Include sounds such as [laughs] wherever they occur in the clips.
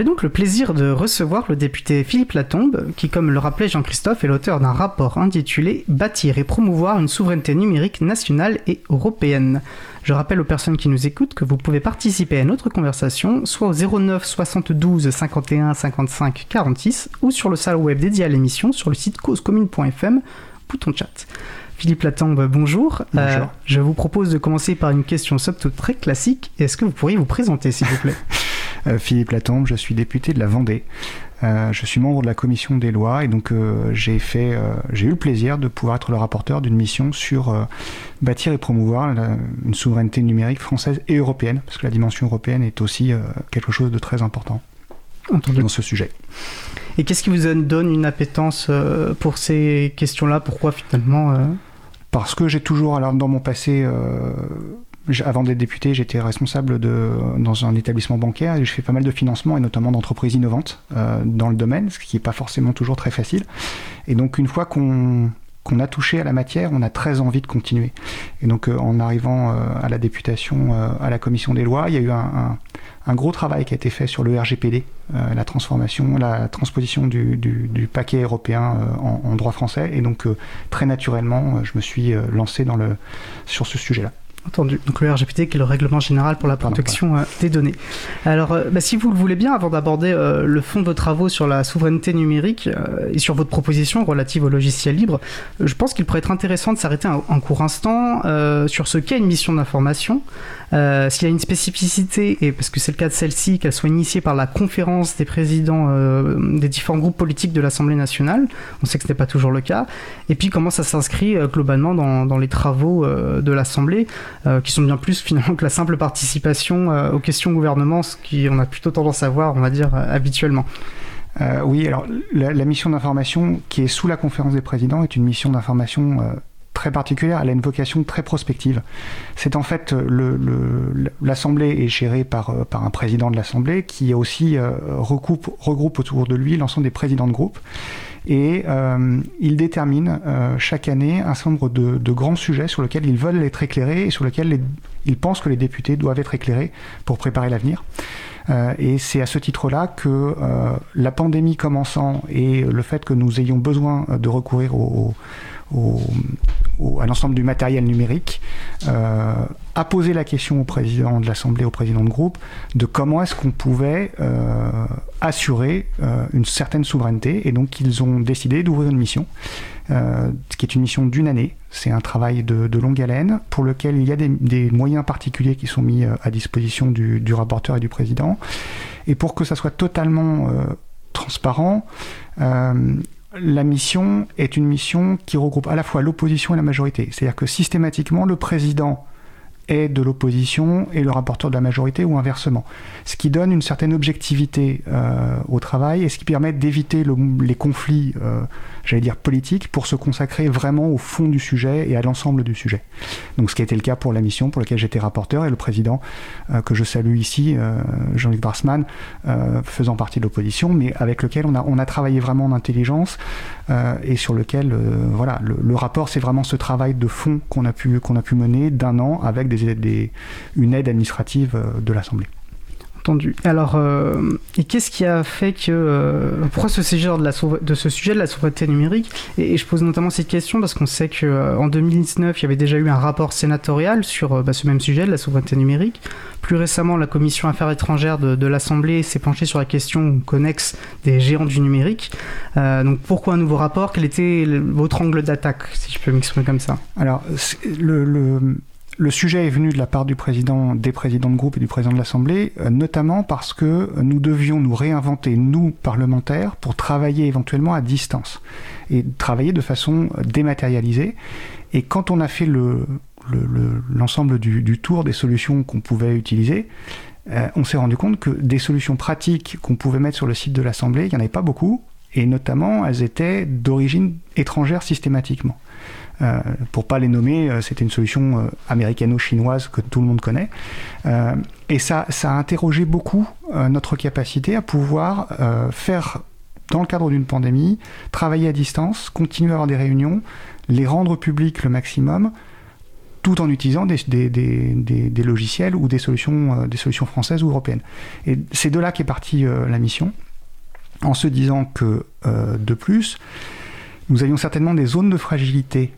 J'ai donc le plaisir de recevoir le député Philippe Latombe, qui, comme le rappelait Jean-Christophe, est l'auteur d'un rapport intitulé Bâtir et promouvoir une souveraineté numérique nationale et européenne. Je rappelle aux personnes qui nous écoutent que vous pouvez participer à notre conversation soit au 09 72 51 55 46 ou sur le salon web dédié à l'émission sur le site causecommune.fm, bouton chat. Philippe Latombe, bonjour. bonjour. Euh, je vous propose de commencer par une question somme très classique. Est-ce que vous pourriez vous présenter, s'il vous plaît? [laughs] Philippe Latombe, je suis député de la Vendée. Euh, je suis membre de la commission des lois et donc euh, j'ai fait, j'ai eu le plaisir de pouvoir être le rapporteur d'une mission sur bâtir et promouvoir une souveraineté numérique française et européenne, parce que la dimension européenne est aussi quelque chose de très important dans ce sujet. Et qu'est-ce qui vous donne une appétence pour ces questions-là? Pourquoi finalement Parce que j'ai toujours, alors dans mon passé avant d'être député, j'étais responsable de, dans un établissement bancaire et je fais pas mal de financement et notamment d'entreprises innovantes euh, dans le domaine, ce qui n'est pas forcément toujours très facile. Et donc une fois qu'on a touché à la matière, on a très envie de continuer. Et donc euh, en arrivant euh, à la députation, à la commission des lois, il y a eu un, un, gros travail qui a été fait sur le RGPD, la transformation, la transposition du, du, du paquet européen en, en, droit français. Et donc très naturellement, je me suis lancé dans le, sur ce sujet-là. Entendu. Donc le RGPD qui est le règlement général pour la protection euh, des données. Alors, euh, bah, si vous le voulez bien, avant d'aborder euh, le fond de vos travaux sur la souveraineté numérique et sur votre proposition relative au logiciel libre, je pense qu'il pourrait être intéressant de s'arrêter un, un, court instant sur ce qu'est une mission d'information, s'il y a une spécificité, et parce que c'est le cas de celle-ci, qu'elle soit initiée par la conférence des présidents des différents groupes politiques de l'Assemblée nationale, on sait que ce n'est pas toujours le cas, et puis comment ça s'inscrit globalement dans, les travaux de l'Assemblée. Euh, qui sont bien plus [laughs] finalement que la simple participation euh, aux questions gouvernement, ce qu'on a plutôt tendance à voir, on va dire, euh, habituellement. oui, alors la, mission d'information qui est sous la conférence des présidents est une mission d'information très particulière, elle a une vocation très prospective. C'est en fait l'Assemblée est gérée par, par un président de l'Assemblée qui aussi recoupe, regroupe autour de lui l'ensemble des présidents de groupe et euh, ils déterminent euh, chaque année un certain nombre de, grands sujets sur lesquels ils veulent être éclairés et sur lesquels les, ils pensent que les députés doivent être éclairés pour préparer l'avenir. Euh, et c'est à ce titre-là que euh, la pandémie commençant et le fait que nous ayons besoin de recourir au, au, à l'ensemble du matériel numérique, euh, a posé la question au président de l'Assemblée, au président de groupe, de comment est-ce qu'on pouvait euh, assurer euh, une certaine souveraineté. Et donc ils ont décidé d'ouvrir une mission, qui est une mission d'une année. C'est un travail de, longue haleine pour lequel il y a des, moyens particuliers qui sont mis à disposition du, rapporteur et du président. Et pour que ça soit totalement transparent, la mission est une mission qui regroupe à la fois l'opposition et la majorité. C'est-à-dire que systématiquement, le président est de l'opposition et le rapporteur de la majorité ou inversement. Ce qui donne une certaine objectivité euh, au travail et ce qui permet d'éviter les conflits, euh, j'allais dire politiques, pour se consacrer vraiment au fond du sujet et à l'ensemble du sujet. Donc ce qui a été le cas pour la mission pour laquelle j'étais rapporteur et le président euh, que je salue ici, euh, Jean-Luc Brassman, euh, faisant partie de l'opposition, mais avec lequel on a, on a travaillé vraiment en intelligence euh, et sur lequel voilà, le, le rapport c'est vraiment ce travail de fond qu'on a pu, qu'on a pu mener d'un an avec des des, une aide administrative euh, de l'Assemblée. Alors, euh, et qu'est-ce qui a fait que. Euh, pourquoi ce sujet de, ce sujet de la souveraineté numérique et, je pose notamment cette question parce qu'on sait qu'en euh, 2019, il y avait déjà eu un rapport sénatorial sur euh, bah, ce même sujet de la souveraineté numérique. Plus récemment, la commission Affaires étrangères de, l'Assemblée s'est penchée sur la question connexe des géants du numérique. Euh, donc, pourquoi un nouveau rapport? Quel était votre angle d'attaque, si je peux m'exprimer comme ça? Alors, le, le le sujet est venu de la part du président, des présidents de groupe et du président de l'Assemblée, euh, notamment parce que nous devions nous réinventer, nous, parlementaires, pour travailler éventuellement à distance et travailler de façon dématérialisée. Et quand on a fait le, l'ensemble le, le, du, du, tour des solutions qu'on pouvait utiliser, euh, on s'est rendu compte que des solutions pratiques qu'on pouvait mettre sur le site de l'Assemblée, il n'y en avait pas beaucoup, et notamment elles étaient d'origine étrangère systématiquement. Euh, pour pas les nommer, euh, c'était une solution euh, américano-chinoise que tout le monde connaît. Et ça, ça a interrogé beaucoup notre capacité à pouvoir faire, dans le cadre d'une pandémie, travailler à distance, continuer à avoir des réunions, les rendre publiques le maximum, tout en utilisant des, logiciels ou des solutions, des solutions françaises ou européennes. Et c'est de là qu'est partie la mission, en se disant que, de plus, nous avions certainement des zones de fragilité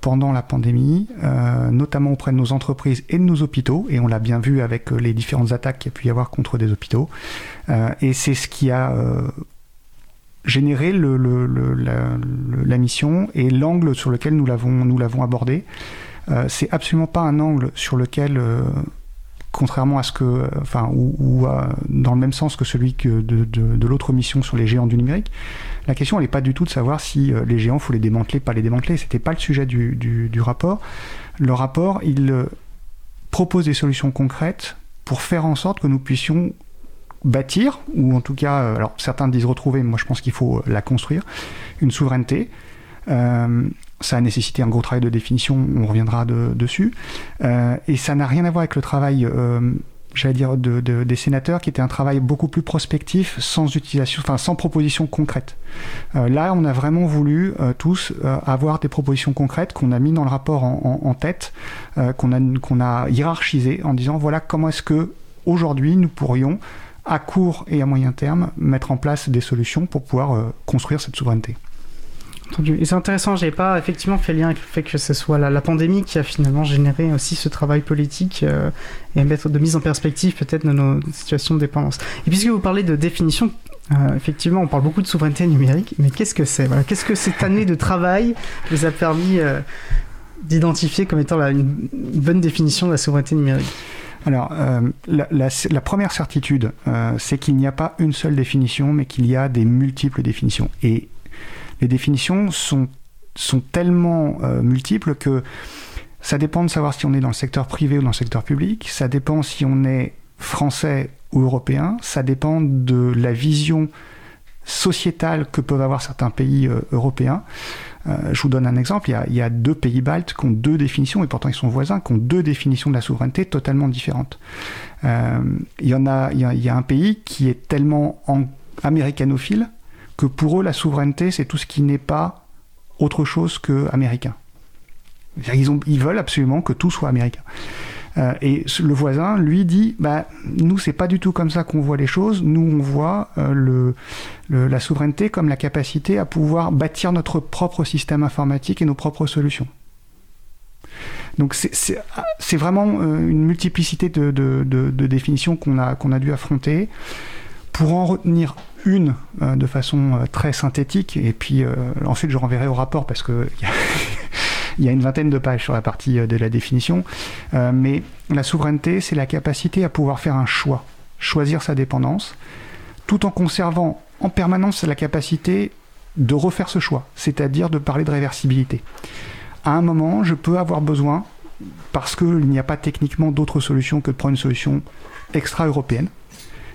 pendant la pandémie, euh, notamment auprès de nos entreprises et de nos hôpitaux, et on l'a bien vu avec euh, les différentes attaques qu'il y a pu y avoir contre des hôpitaux. et c'est ce qui a généré la, mission et l'angle sur lequel nous l'avons abordé. c'est absolument pas un angle sur lequel contrairement à ce que, enfin, ou, dans le même sens que celui de, l'autre mission sur les géants du numérique, la question n'est pas du tout de savoir si euh, les géants faut les démanteler, pas les démanteler. C'était pas le sujet du, rapport. Le rapport, il euh, propose des solutions concrètes pour faire en sorte que nous puissions bâtir, ou en tout cas, euh, alors certains disent retrouver, moi je pense qu'il faut la construire, une souveraineté ça a nécessité un gros travail de définition, on reviendra dessus. Et ça n'a rien à voir avec le travail, j'allais dire, de, des sénateurs, qui était un travail beaucoup plus prospectif, sans utilisation, enfin sans proposition concrète. Euh, là, on a vraiment voulu tous avoir des propositions concrètes qu'on a mis dans le rapport en, tête, qu'on a, qu'on a hiérarchisé en disant voilà comment est-ce que aujourd'hui nous pourrions à court et à moyen terme mettre en place des solutions pour pouvoir construire cette souveraineté. C'est intéressant, j'ai pas effectivement fait lien avec le fait que ce soit la, pandémie qui a finalement généré aussi ce travail politique euh, et mettre de mise en perspective peut-être de nos situations de dépendance. Et puisque vous parlez de définition, euh, effectivement, on parle beaucoup de souveraineté numérique, mais qu'est-ce que c'est? Qu'est-ce que cette année de travail vous a permis euh, d'identifier comme étant une, bonne définition de la souveraineté numérique? Alors, la, la, première certitude, c'est qu'il n'y a pas une seule définition, mais qu'il y a des multiples définitions. Et les définitions sont, sont tellement euh, multiples que ça dépend de savoir si on est dans le secteur privé ou dans le secteur public, ça dépend si on est français ou européen, ça dépend de la vision sociétale que peuvent avoir certains pays euh, européens. Euh, je vous donne un exemple, il y, a, deux pays baltes qui ont deux définitions, et pourtant ils sont voisins, qui ont deux définitions de la souveraineté totalement différentes. il, y en a, il, y a, un pays qui est tellement américanophile que pour eux, la souveraineté, c'est tout ce qui n'est pas autre chose que américain. Ils, veulent absolument que tout soit américain. Euh, et le voisin, lui, dit bah, Nous, c'est pas du tout comme ça qu'on voit les choses. Nous, on voit euh, la souveraineté comme la capacité à pouvoir bâtir notre propre système informatique et nos propres solutions. Donc, c'est vraiment euh, une multiplicité de, définitions qu'on a dû affronter. Pour en retenir une euh, de façon euh, très synthétique, et puis euh, ensuite je renverrai au rapport parce que [laughs] il y a une vingtaine de pages sur la partie de la définition, mais la souveraineté, c'est la capacité à pouvoir faire un choix, choisir sa dépendance, tout en conservant en permanence la capacité de refaire ce choix, c'est-à-dire de parler de réversibilité. À un moment, je peux avoir besoin, parce qu'il n'y a pas techniquement d'autre solution que de prendre une solution extra-européenne,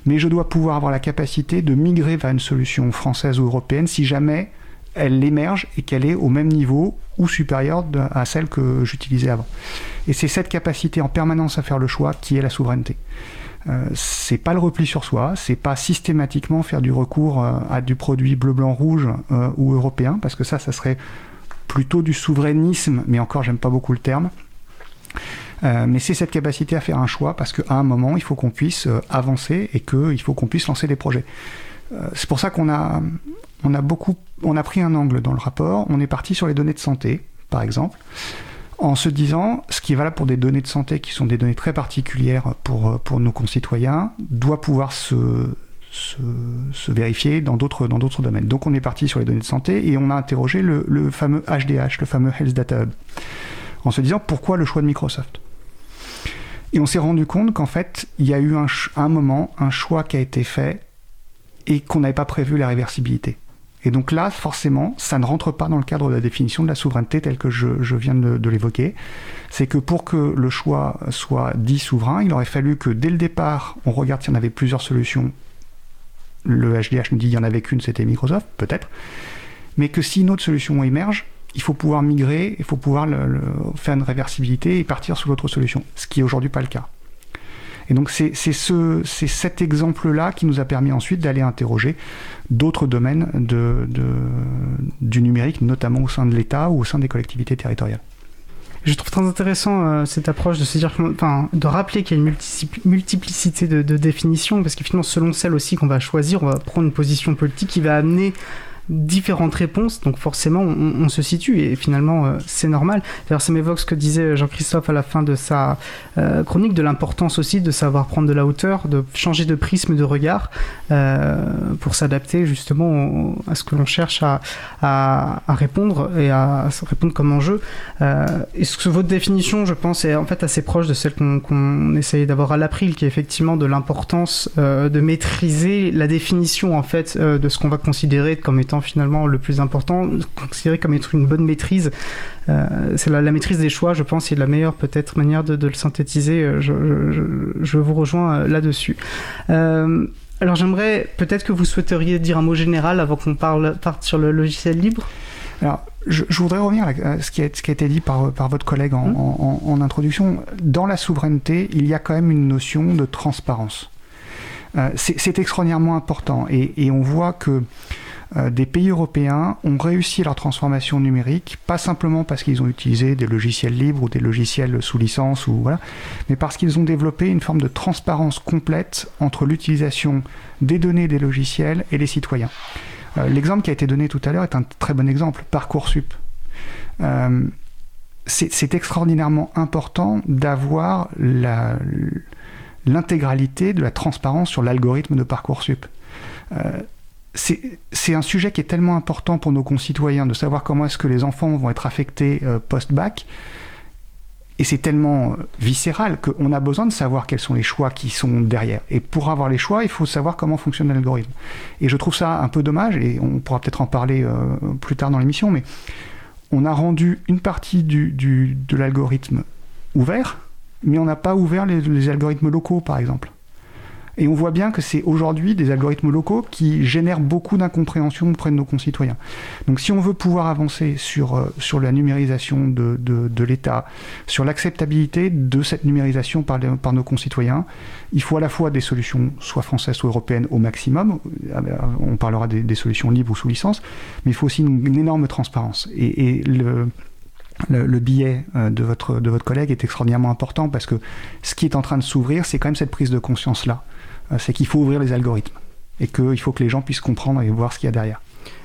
mais je dois pouvoir avoir la capacité de migrer vers une solution française ou européenne si jamais elle émerge et qu'elle est au même niveau ou supérieure à celle que j'utilisais avant. Et c'est cette capacité en permanence à faire le choix qui est la souveraineté. Euh, c'est pas le repli sur soi, c'est pas systématiquement faire du recours euh, à du produit bleu, blanc, rouge euh, ou européen, parce que ça, ça serait plutôt du souverainisme, mais encore, j'aime pas beaucoup le terme. Euh, mais c'est cette capacité à faire un choix parce qu'à un moment, il faut qu'on puisse euh, avancer et qu'il faut qu'on puisse lancer des projets. Euh, c'est pour ça qu'on a, on a beaucoup, on a pris un angle dans le rapport. On est parti sur les données de santé, par exemple, en se disant ce qui est valable pour des données de santé qui sont des données très particulières pour, pour nos concitoyens doit pouvoir se, se, vérifier dans d'autres, dans d'autres domaines. Donc on est parti sur les données de santé et on a interrogé le, le fameux HDH, le fameux Health Data Hub, en se disant pourquoi le choix de Microsoft? Et on s'est rendu compte qu'en fait, il y a eu un, moment, un choix qui a été fait et qu'on n'avait pas prévu la réversibilité. Et donc là, forcément, ça ne rentre pas dans le cadre de la définition de la souveraineté telle que je, viens de, l'évoquer. C'est que pour que le choix soit dit souverain, il aurait fallu que dès le départ, on regarde s'il y en avait plusieurs solutions. Le HDH nous dit qu'il n'y en avait qu'une, c'était Microsoft, peut-être. Mais que si une autre solution émerge, il faut pouvoir migrer, il faut pouvoir faire une réversibilité et partir sur l'autre solution, ce qui est aujourd'hui pas le cas. Et donc c'est ce, cet exemple-là qui nous a permis ensuite d'aller interroger d'autres domaines du numérique, notamment au sein de l'État ou au sein des collectivités territoriales. Je trouve très intéressant euh, cette approche de se dire, enfin, de rappeler qu'il y a une multiplicité de, de définitions, parce que finalement, selon celle aussi qu'on va choisir, on va prendre une position politique qui va amener différentes réponses, donc forcément on, se situe et finalement euh, c'est normal. D'ailleurs ça m'évoque ce que disait Jean-Christophe à la fin de sa euh, chronique, de l'importance aussi de savoir prendre de la hauteur, de changer de prisme de regard euh, pour s'adapter justement à ce que l'on cherche à, à, répondre et à, répondre comme enjeu. et ce que votre définition, je pense, est en fait assez proche de celle qu'on qu essayait d'avoir à l'April, qui est effectivement de l'importance de maîtriser la définition en fait de ce qu'on va considérer comme étant finalement le plus important, considéré comme être une bonne maîtrise. Euh, c'est la, maîtrise des choix, je pense, et la meilleure peut-être manière de, le synthétiser. Euh, je, vous rejoins euh, là-dessus. alors j'aimerais peut-être que vous souhaiteriez dire un mot général avant qu'on parle parte sur le logiciel libre. Alors, je, voudrais revenir à ce qui a, ce qui a été dit par, par votre collègue en, mmh. en, introduction. Dans la souveraineté, il y a quand même une notion de transparence. c'est extraordinairement important et, et, on voit que euh, des pays européens ont réussi leur transformation numérique, pas simplement parce qu'ils ont utilisé des logiciels libres ou des logiciels sous licence, ou, voilà, mais parce qu'ils ont développé une forme de transparence complète entre l'utilisation des données des logiciels et les citoyens. Euh, l'exemple qui a été donné tout à l'heure est un très bon exemple, Parcoursup. Euh, c'est extraordinairement important d'avoir l'intégralité de la transparence sur l'algorithme de Parcoursup c'est un sujet qui est tellement important pour nos concitoyens de savoir comment est-ce que les enfants vont être affectés euh, post-bac. Et c'est tellement euh, viscéral qu'on a besoin de savoir quels sont les choix qui sont derrière. Et pour avoir les choix, il faut savoir comment fonctionne l'algorithme. Et je trouve ça un peu dommage, et on pourra peut-être en parler euh, plus tard dans l'émission, mais on a rendu une partie de l'algorithme ouvert, mais on n'a pas ouvert les algorithmes locaux, par exemple. Et on voit bien que c'est aujourd'hui des algorithmes locaux qui génèrent beaucoup d'incompréhension auprès de nos concitoyens. Donc si on veut pouvoir avancer sur, euh, sur la numérisation de, de, l'État, sur l'acceptabilité de cette numérisation par, par nos concitoyens, il faut à la fois des solutions soit françaises soit européennes au maximum, euh, on parlera des, solutions libres ou sous licence, mais il faut aussi une, énorme transparence. Et, le, le, billet euh, de votre, de votre collègue est extraordinairement important parce que ce qui est en train de s'ouvrir, c'est quand même cette prise de conscience-là. Euh, c'est qu'il faut ouvrir les algorithmes et qu'il faut que les gens puissent comprendre et voir ce qu'il y a derrière.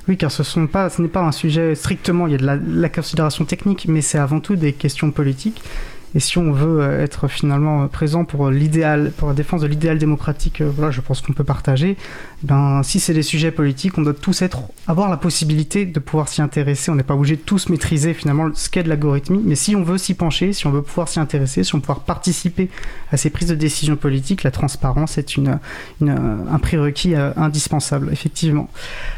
Oui, car ce, n'est pas un sujet strictement, il y a de la considération technique, mais c'est avant tout des questions politiques. Et si on veut euh, être finalement euh, présent pour l'idéal, pour la défense de l'idéal démocratique, euh, voilà, je pense qu'on peut partager. Ben, si c'est des sujets politiques, on doit tous être, avoir la possibilité de pouvoir s'y intéresser. On n'est pas obligé de tous maîtriser finalement ce qu'est de l'algorithmie, mais si on veut s'y pencher, si on veut pouvoir s'y intéresser, si on veut pouvoir participer à ces prises de décision politiques, la transparence est une, un prérequis indispensable, effectivement.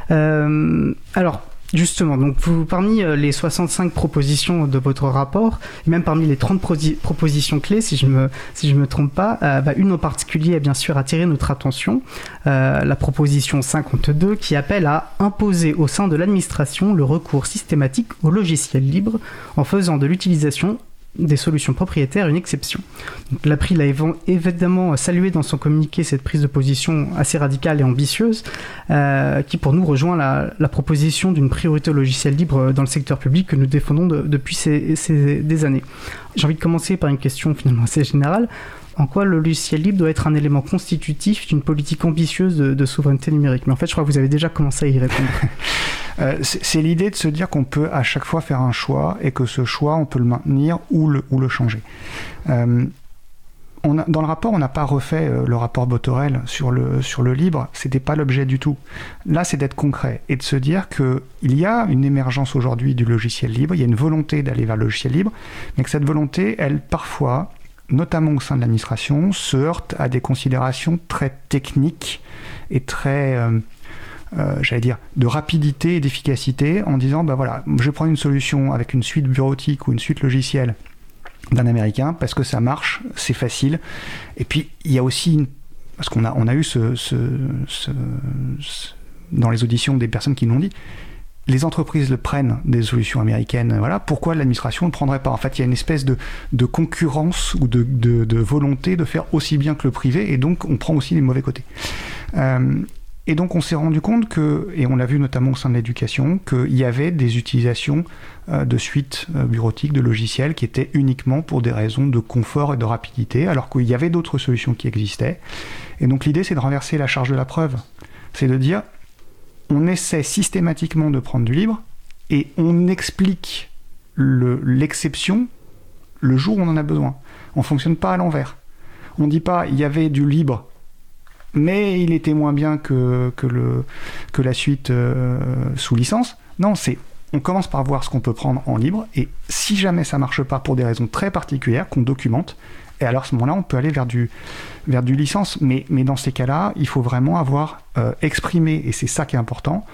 alors, Justement, donc vous, parmi euh, les 65 propositions de votre rapport, et même parmi les 30 propositions clés, si je me si je me trompe pas, euh, bah, une en particulier a bien sûr attiré notre attention, euh, la proposition 52 qui appelle à imposer au sein de l'administration le recours systématique au logiciel libre en faisant de l'utilisation des solutions propriétaires une exception. L'April a évidemment salué dans son communiqué cette prise de position assez radicale et ambitieuse, euh, qui pour nous rejoint la, proposition d'une priorité au logiciel libre dans le secteur public que nous défendons depuis des années. J'ai envie de commencer par une question finalement assez générale en quoi le logiciel libre doit être un élément constitutif d'une politique ambitieuse de, souveraineté numérique? Mais en fait, je crois que vous avez déjà commencé à y répondre. [laughs] Euh, c'est l'idée de se dire qu'on peut à chaque fois faire un choix et que ce choix, on peut le maintenir ou le, changer. Euh, dans le rapport, on n'a pas refait euh, le rapport Botorel sur le, sur le libre, c'était pas l'objet du tout. Là, c'est d'être concret et de se dire qu'il y a une émergence aujourd'hui du logiciel libre, il y a une volonté d'aller vers le logiciel libre, mais que cette volonté, elle, parfois, notamment au sein de l'administration, se heurte à des considérations très techniques et très, j'allais dire, de rapidité et d'efficacité en disant, bah voilà, je vais prendre une solution avec une suite bureautique ou une suite logicielle d'un américain parce que ça marche, c'est facile. Et puis, il y a aussi, parce qu'on a, on a eu ce, ce, dans les auditions des personnes qui l'ont dit, les entreprises le prennent des solutions américaines, voilà, pourquoi l'administration ne prendrait pas? En fait, il y a une espèce de, de concurrence ou de, de, volonté de faire aussi bien que le privé, et donc on prend aussi les mauvais côtés. Euh, Et donc on s'est rendu compte que, et on l'a vu notamment au sein de l'éducation, qu'il y avait des utilisations euh, de suites euh, bureautiques, de logiciels qui étaient uniquement pour des raisons de confort et de rapidité, alors qu'il y avait d'autres solutions qui existaient. Et donc l'idée c'est de renverser la charge de la preuve. C'est de dire, on essaie systématiquement de prendre du libre et on explique l'exception le, jour où on en a besoin. On ne fonctionne pas à l'envers. On ne dit pas, il y avait du libre mais il était moins bien que, la suite euh, sous licence. Non, c'est on commence par voir ce qu'on peut prendre en libre, et si jamais ça marche pas pour des raisons très particulières qu'on documente, et alors à ce moment-là, on peut aller vers du, licence. Mais, mais dans ces cas-là, il faut vraiment avoir euh, exprimé, et c'est ça qui est important,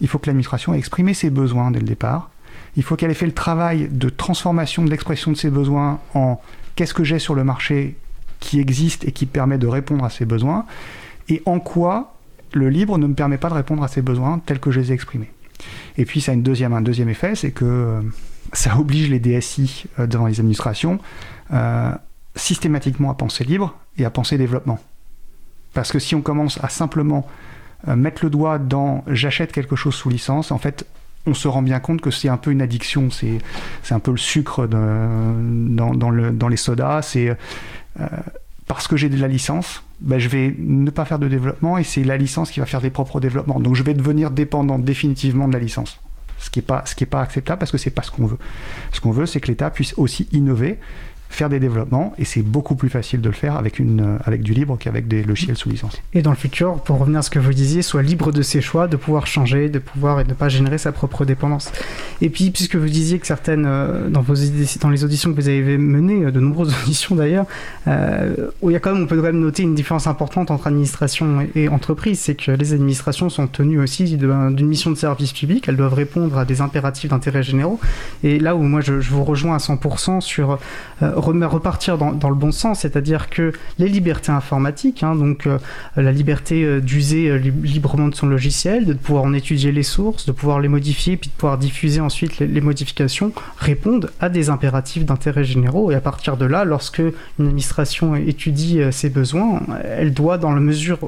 il faut que l'administration ait exprimé ses besoins dès le départ. Il faut qu'elle ait fait le travail de transformation de l'expression de ses besoins en qu'est-ce que j'ai sur le marché qui existe et qui permet de répondre à ces besoins et en quoi le libre ne me permet pas de répondre à ces besoins tels que je les ai exprimés. Et puis ça a une deuxième, un deuxième effet, c'est que euh, ça oblige les DSI euh, devant les administrations euh, systématiquement à penser libre et à penser développement. Parce que si on commence à simplement mettre le doigt dans j'achète quelque chose sous licence, en fait, on se rend bien compte que c'est un peu une addiction, c'est, un peu le sucre dans, dans, le, dans, les sodas, c'est parce que j'ai de la licence, ben je vais ne pas faire de développement et c'est la licence qui va faire des propres développements. Donc je vais devenir dépendant définitivement de la licence. Ce qui n'est pas, pas acceptable parce que c'est pas ce qu'on veut. Ce qu'on veut, c'est que l'État puisse aussi innover faire des développements et c'est beaucoup plus facile de le faire avec, une, euh, avec du libre qu'avec des logiciels sous licence. Et dans le futur, pour revenir à ce que vous disiez, soit libre de ses choix, de pouvoir changer, de pouvoir et de ne pas générer sa propre dépendance. Et puis, puisque vous disiez que certaines, euh, dans, les auditions que vous avez menées, euh, de nombreuses [laughs] auditions d'ailleurs, où il y a quand même, on peut quand même noter une différence importante entre administration et, entreprise, c'est que les administrations sont tenues aussi d'une mission de service public, elles doivent répondre à des impératifs d'intérêt généraux. Et là où moi je vous rejoins à 100% sur repartir dans, le bon sens, c'est-à-dire que les libertés informatiques, hein, donc euh, la liberté euh, d'user euh, librement de son logiciel, de pouvoir en étudier les sources, de pouvoir les modifier, puis de pouvoir diffuser ensuite les, modifications, répondent à des impératifs d'intérêt généraux. Et à partir de là, lorsque une administration étudie ses besoins, elle doit, dans la mesure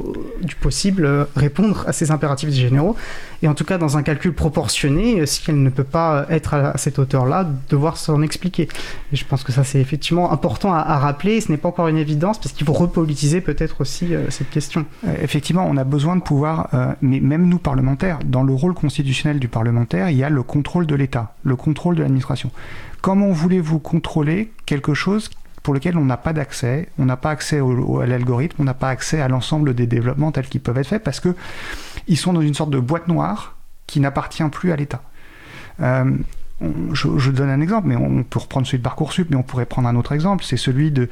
du possible, répondre à ces impératifs généraux. Et en tout cas, dans un calcul proportionné, si elle ne peut pas être à cette hauteur-là, devoir s'en expliquer. Et je pense que ça, c'est effectivement important à, rappeler. Ce n'est pas encore une évidence parce qu'il faut repolitiser peut-être aussi euh, cette question. Euh, effectivement, on a besoin de pouvoir, euh, mais même nous parlementaires, dans le rôle constitutionnel du parlementaire, il y a le contrôle de l'État, le contrôle de l'administration. Comment voulez-vous contrôler quelque chose pour lequel on n'a pas d'accès, on n'a pas accès au, à l'algorithme, on n'a pas accès à l'ensemble des développements tels qu'ils peuvent être faits parce que ils sont dans une sorte de boîte noire qui n'appartient plus à l'État je, donne un exemple, mais on peut reprendre celui de Parcoursup, mais on pourrait prendre un autre exemple, c'est celui de,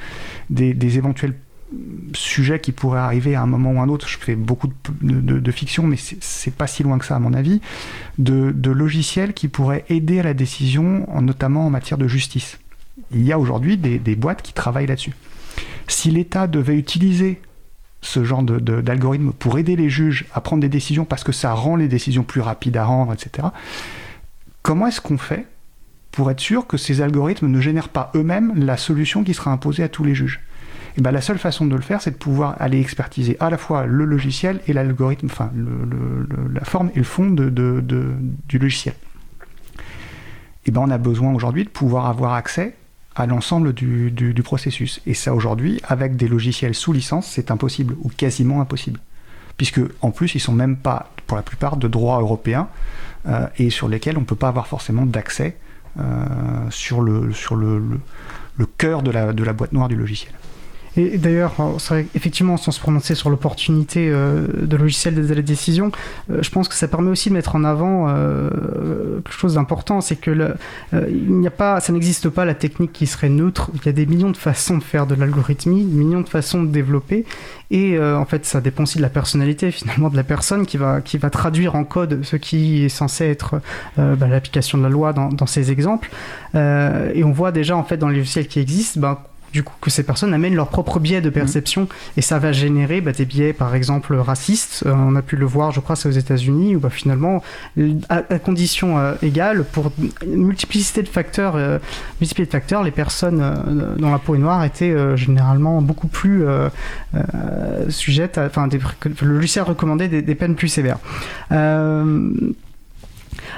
des, éventuels sujets qui pourraient arriver à un moment ou un autre. Je fais beaucoup de, fiction, mais c'est pas si loin que ça à mon avis, de, logiciels qui pourraient aider à la décision, notamment en matière de justice. Il y a aujourd'hui des, boîtes qui travaillent là-dessus. Si l'État devait utiliser ce genre d'algorithme pour aider les juges à prendre des décisions parce que ça rend les décisions plus rapides à rendre, etc Comment est-ce qu'on fait pour être sûr que ces algorithmes ne génèrent pas eux-mêmes la solution qui sera imposée à tous les juges? Eh ben, la seule façon de le faire, c'est de pouvoir aller expertiser à la fois le logiciel et l'algorithme, enfin la forme et le fond du logiciel. Et eh ben, on a besoin aujourd'hui de pouvoir avoir accès à l'ensemble du, processus. Et ça aujourd'hui, avec des logiciels sous licence, c'est impossible, ou quasiment impossible. Puisque en plus, ils sont même pas, pour la plupart, de droit européen. Euh, et sur lesquels on ne peut pas avoir forcément d'accès euh, sur, le, sur le, le, cœur de la, de la boîte noire du logiciel. Et d'ailleurs, effectivement, sans se prononcer sur l'opportunité euh, de logiciel de la décision, je pense que ça permet aussi de mettre en avant quelque chose d'important, c'est que le, il n'y a pas, ça n'existe pas la technique qui serait neutre. Il y a des millions de façons de faire de l'algorithmie, des millions de façons de développer, et euh, en fait, ça dépend aussi de la personnalité [laughs] finalement de la personne qui va, qui va traduire en code ce qui est censé être euh, bah, l'application de la loi dans, dans ces exemples. Euh, et on voit déjà en fait dans les logiciels qui existent, bah, du coup que ces personnes amènent leur propre biais de perception et ça va générer bah, des biais par exemple racistes. Euh, on a pu le voir, je crois, c'est aux États-Unis où bah, finalement, à, condition euh, égale, pour une multiplicité de facteurs, euh, multiplicité de facteurs, les personnes dont la peau est noire étaient généralement beaucoup plus sujettes, à, enfin, le logiciel recommandait des, des peines plus sévères.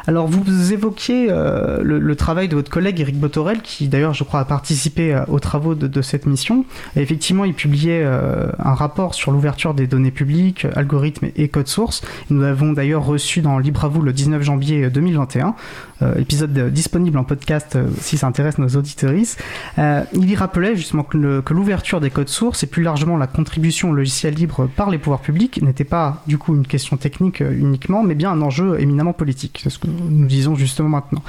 Alors vous évoquiez euh, le, travail de votre collègue Eric Botorel, qui d'ailleurs je crois a participé euh, aux travaux de, cette mission. effectivement, il publiait euh, un rapport sur l'ouverture des données publiques, algorithmes et code source. Nous l'avons d'ailleurs reçu dans Libre à vous le 19 janvier 2021, épisode disponible en podcast si ça intéresse nos auditeuristes. il y rappelait justement que l'ouverture des codes sources et plus largement la contribution au logiciel libre par les pouvoirs publics n'était pas du coup une question technique uniquement, mais bien un enjeu éminemment politique. Nous disons justement maintenant.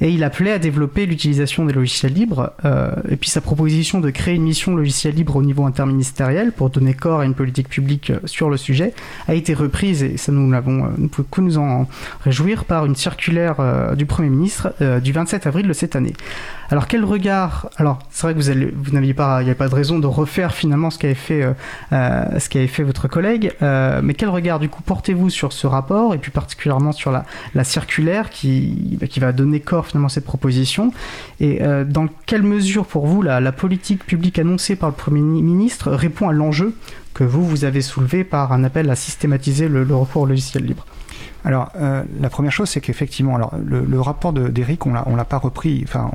Et il appelait à développer l'utilisation des logiciels libres, euh, et puis sa proposition de créer une mission logiciel libre au niveau interministériel pour donner corps à une politique publique euh, sur le sujet a été reprise, et ça nous l'avons, euh, nous pouvons que nous en réjouir, par une circulaire du Premier ministre du 27 avril de cette année. Alors quel regard Alors c'est vrai que vous, vous n'aviez pas, il n'y a pas de raison de refaire finalement ce qu'avait fait, euh, euh, fait votre collègue, euh, mais quel regard du coup portez-vous sur ce rapport et plus particulièrement sur la, la circulaire qui, bah, qui va donner corps finalement à cette proposition et dans quelle mesure pour vous la, la politique publique annoncée par le Premier ministre répond à l'enjeu que vous vous avez soulevé par un appel à systématiser le, recours au logiciel libre? Alors, la première chose, c'est qu'effectivement, alors le, rapport d'Eric, on on l'a pas repris. Enfin,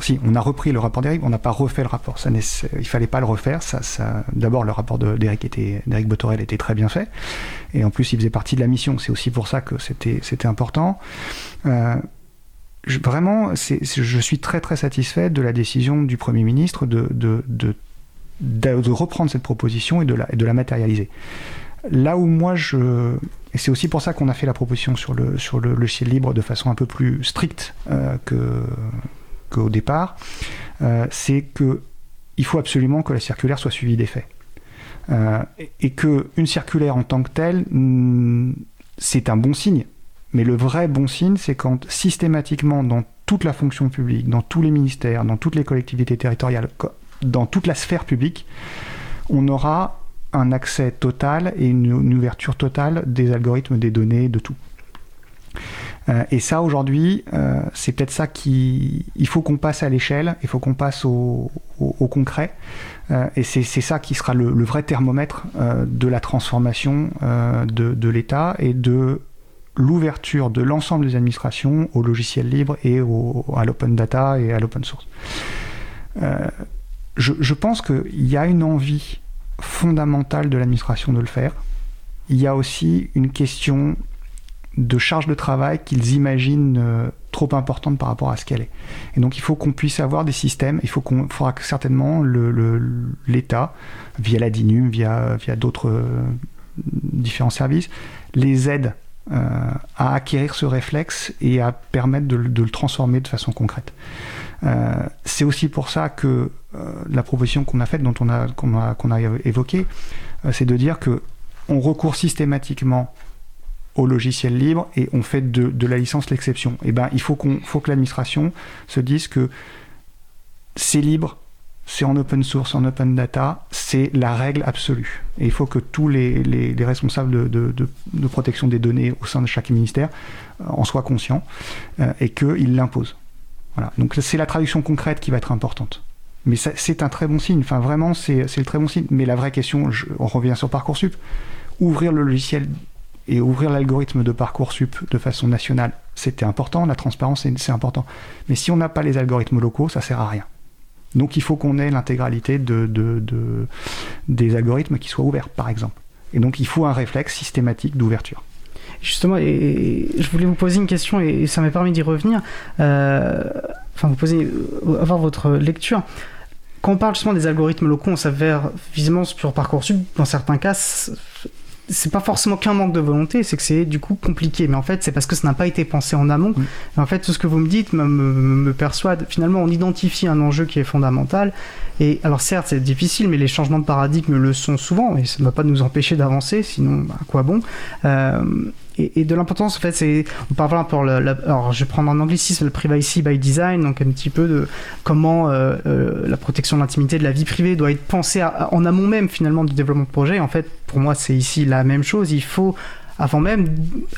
si, on a repris le rapport d'Eric, on n'a pas refait le rapport. Ça, il fallait pas le refaire. D'abord, le rapport d'Eric était, Botorel était très bien fait, et en plus, il faisait partie de la mission. C'est aussi pour ça que c'était, important. Euh, vraiment, je suis très très satisfait de la décision du Premier ministre de, reprendre cette proposition et de la, de la matérialiser. Là où moi je et c'est aussi pour ça qu'on a fait la proposition sur le sur le logiciel libre de façon un peu plus stricte euh, que au départ, euh, c'est que il faut absolument que la circulaire soit suivie des faits. Euh, et que une circulaire en tant que telle, mm, c'est un bon signe. Mais le vrai bon signe, c'est quand systématiquement dans toute la fonction publique, dans tous les ministères, dans toutes les collectivités territoriales, dans toute la sphère publique, on aura un accès total et une ouverture totale des algorithmes, des données, de tout. Euh, et ça, aujourd'hui, euh, c'est peut-être ça qui. Il faut qu'on passe à l'échelle, il faut qu'on passe au, concret. Euh, et c'est ça qui sera le, vrai thermomètre de la transformation de, l'État et de l'ouverture de l'ensemble des administrations au logiciel libre et à l'open data et à l'open source. Je, je, pense qu'il y a une envie fondamentale de l'administration de le faire. Il y a aussi une question de charge de travail qu'ils imaginent euh, trop importante par rapport à ce qu'elle est. Et donc il faut qu'on puisse avoir des systèmes, il faut qu'on faudra que certainement l'État, via la DINUM, via, via d'autres euh, différents services, les aide euh, à acquérir ce réflexe et à permettre de, le transformer de façon concrète. c'est aussi pour ça que la proposition qu'on a faite, dont on a, qu'on a, a évoqué, c'est de dire que on recourt systématiquement au logiciel libre et on fait de, la licence l'exception. Et eh ben, il faut, qu'on, faut que l'administration se dise que c'est libre, c'est en open source, en open data, c'est la règle absolue. Et il faut que tous les, les, responsables de, de, protection des données au sein de chaque ministère euh, en soient conscients euh, et qu'ils l'imposent. Voilà. Donc c'est la traduction concrète qui va être importante. Mais c'est un très bon signe, enfin vraiment c'est le très bon signe. Mais la vraie question, on revient sur Parcoursup, ouvrir le logiciel et ouvrir l'algorithme de Parcoursup de façon nationale, c'était important, la transparence c'est important. Mais si on n'a pas les algorithmes locaux, ça sert à rien. Donc il faut qu'on ait l'intégralité de, des algorithmes qui soient ouverts, par exemple. Et donc il faut un réflexe systématique d'ouverture. Justement, je voulais vous poser une question et, ça m'a permis d'y revenir. Euh, enfin, vous poser, euh, avoir votre lecture. Quand on parle justement des algorithmes locaux, on s'avère visiblement sur Parcoursup, dans certains cas, c'est pas forcément qu'un manque de volonté, c'est que c'est du coup compliqué. Mais en fait, c'est parce que ça n'a pas été pensé en amont. en fait, tout ce que vous me dites me, me, persuade. Finalement, on identifie un enjeu qui est fondamental. Et alors, certes, c'est difficile, mais les changements de paradigme le sont souvent. Et ça ne va pas nous empêcher d'avancer, sinon, bah, quoi bon? Euh, et, de l'importance, en fait, c'est. On parle un peu. alors, je vais prendre en anglicisme le privacy by design, donc un petit peu de comment euh, euh, la protection de l'intimité de la vie privée doit être pensée en amont même, finalement, du développement de projet. En fait, pour moi, c'est ici la même chose. Il faut avant même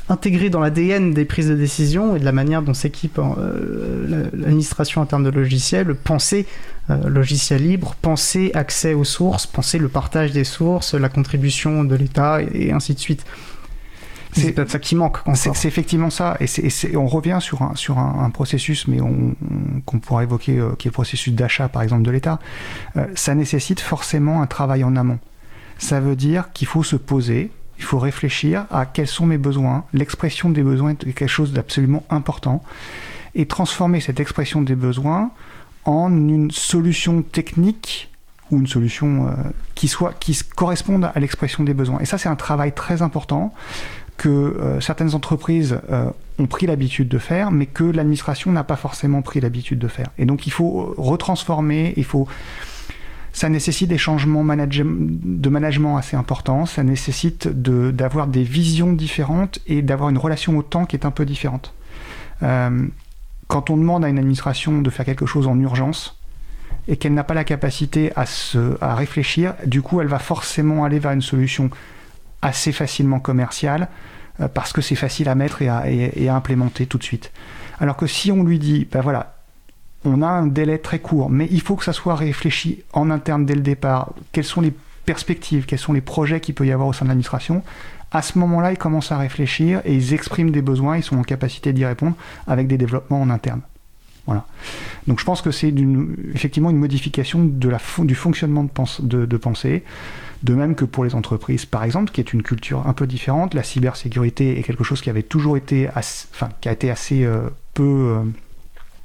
intégrer dans l'ADN des prises de décision et de la manière dont s'équipe euh, l'administration interne de logiciels, penser logiciel libre, penser accès aux sources, penser le partage des sources, la contribution de l'État et ainsi de suite. C'est peut-être ça qui manque. C'est effectivement ça. Et, on revient sur un, sur un, processus, mais qu'on pourra évoquer, euh, qui est le processus d'achat, par exemple, de l'État. Euh, ça nécessite forcément un travail en amont. Ça veut dire qu'il faut se poser, il faut réfléchir à quels sont mes besoins. L'expression des besoins est quelque chose d'absolument important. Et transformer cette expression des besoins en une solution technique ou une solution euh, qui soit qui corresponde à l'expression des besoins. Et ça, c'est un travail très important que euh, certaines entreprises euh, ont pris l'habitude de faire, mais que l'administration n'a pas forcément pris l'habitude de faire. Et donc il faut retransformer, il faut ça nécessite des changements de management assez importants, ça nécessite d'avoir des visions différentes et d'avoir une relation au temps qui est un peu différente. Euh, quand on demande à une administration de faire quelque chose en urgence et qu'elle n'a pas la capacité à réfléchir, du coup elle va forcément aller vers une solution assez facilement commercial euh, parce que c'est facile à mettre et à, implémenter tout de suite. Alors que si on lui dit, ben voilà, on a un délai très court, mais il faut que ça soit réfléchi en interne dès le départ, quelles sont les perspectives, quels sont les projets qu'il peut y avoir au sein de l'administration, à ce moment-là, ils commencent à réfléchir et ils expriment des besoins, ils sont en capacité d'y répondre avec des développements en interne. Voilà. Donc je pense que c'est effectivement une modification du fonctionnement de pensée. De même que pour les entreprises, par exemple, qui est une culture un peu différente, la cybersécurité est quelque chose qui avait toujours été, qui a été assez euh, peu, euh,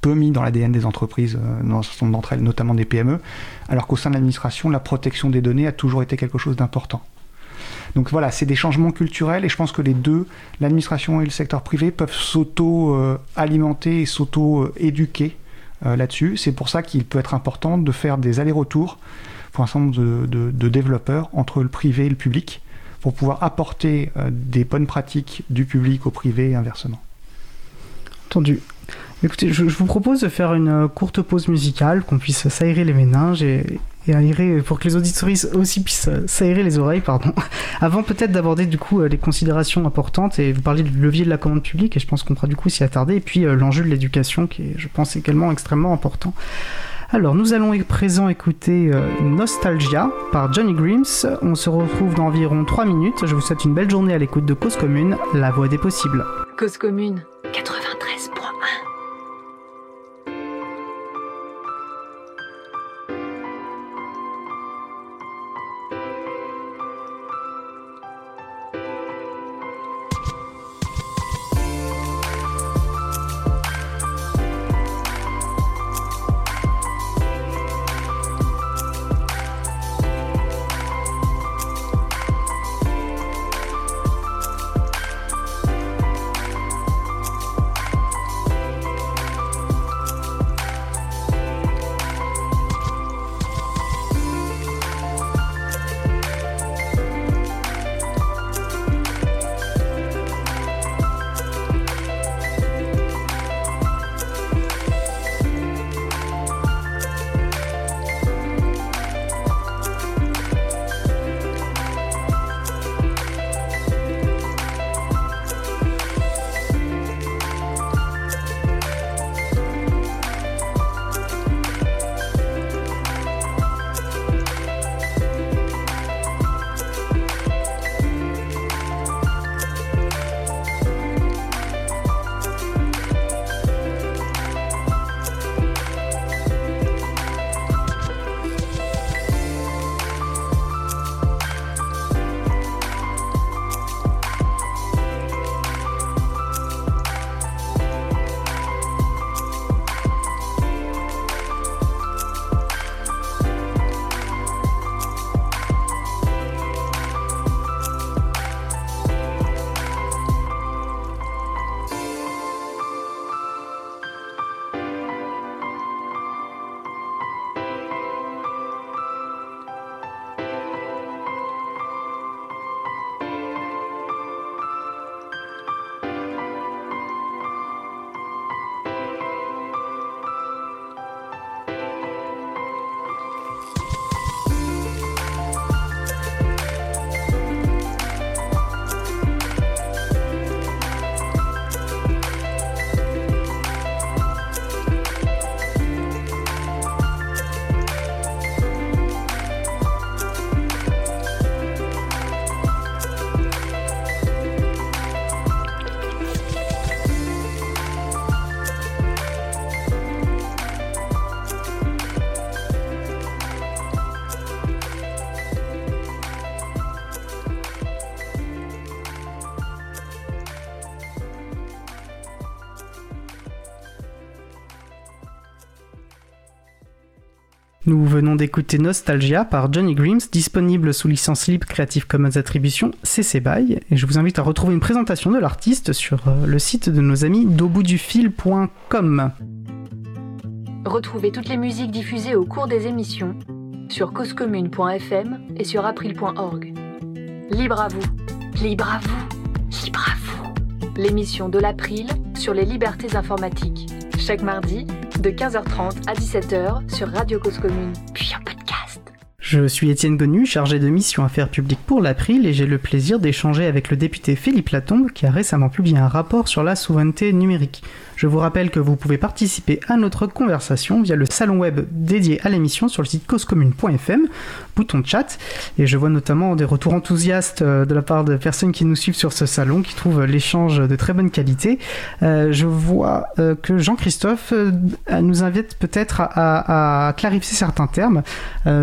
peu mis dans l'ADN des entreprises, euh, dans un d'entre elles, notamment des PME, alors qu'au sein de l'administration, la protection des données a toujours été quelque chose d'important. Donc voilà, c'est des changements culturels et je pense que les deux, l'administration et le secteur privé, peuvent s'auto-alimenter et s'auto-éduquer là-dessus. C'est pour ça qu'il peut être important de faire des allers-retours pour un certain nombre de, développeurs entre le privé et le public pour pouvoir apporter euh, des bonnes pratiques du public au privé et inversement. Entendu. Écoutez, je, vous propose de faire une courte pause musicale, qu'on puisse s'aérer les méninges et, aérer, pour que les auditeurs aussi puissent s'aérer les oreilles, pardon. [laughs] Avant peut-être d'aborder du coup euh, les considérations importantes et vous parler du levier de la commande publique et je pense qu'on pourra du coup s'y attarder et puis euh, l'enjeu de l'éducation qui est, je pense, également extrêmement important. Alors, nous allons à présent écouter euh, Nostalgia par Johnny Grims. On se retrouve dans environ 3 minutes. Je vous souhaite une belle journée à l'écoute de Cause Commune, la voix des possibles. Cause Commune venons d'écouter Nostalgia par Johnny Grimes, disponible sous licence libre Creative Commons Attribution CC BY. Et je vous invite à retrouver une présentation de l'artiste sur euh, le site de nos amis d'auboutdufil.com. Retrouvez toutes les musiques diffusées au cours des émissions sur causecommune.fm et sur april.org. Libre à vous, libre à vous, libre à vous. L'émission de l'April sur les libertés informatiques. Chaque mardi, de 15h30 à 17h sur Radio Cause Commune. Je suis Étienne Gonu, chargé de mission affaires publiques pour l'April et j'ai le plaisir d'échanger avec le député Philippe Latombe qui a récemment publié un rapport sur la souveraineté numérique. Je vous rappelle que vous pouvez participer à notre conversation via le salon web dédié à l'émission sur le site causecommune.fm, bouton chat. Et je vois notamment des retours enthousiastes euh, de la part de personnes qui nous suivent sur ce salon, qui trouvent l'échange de très bonne qualité. Euh, je vois euh, que Jean-Christophe nous invite peut-être à, clarifier certains termes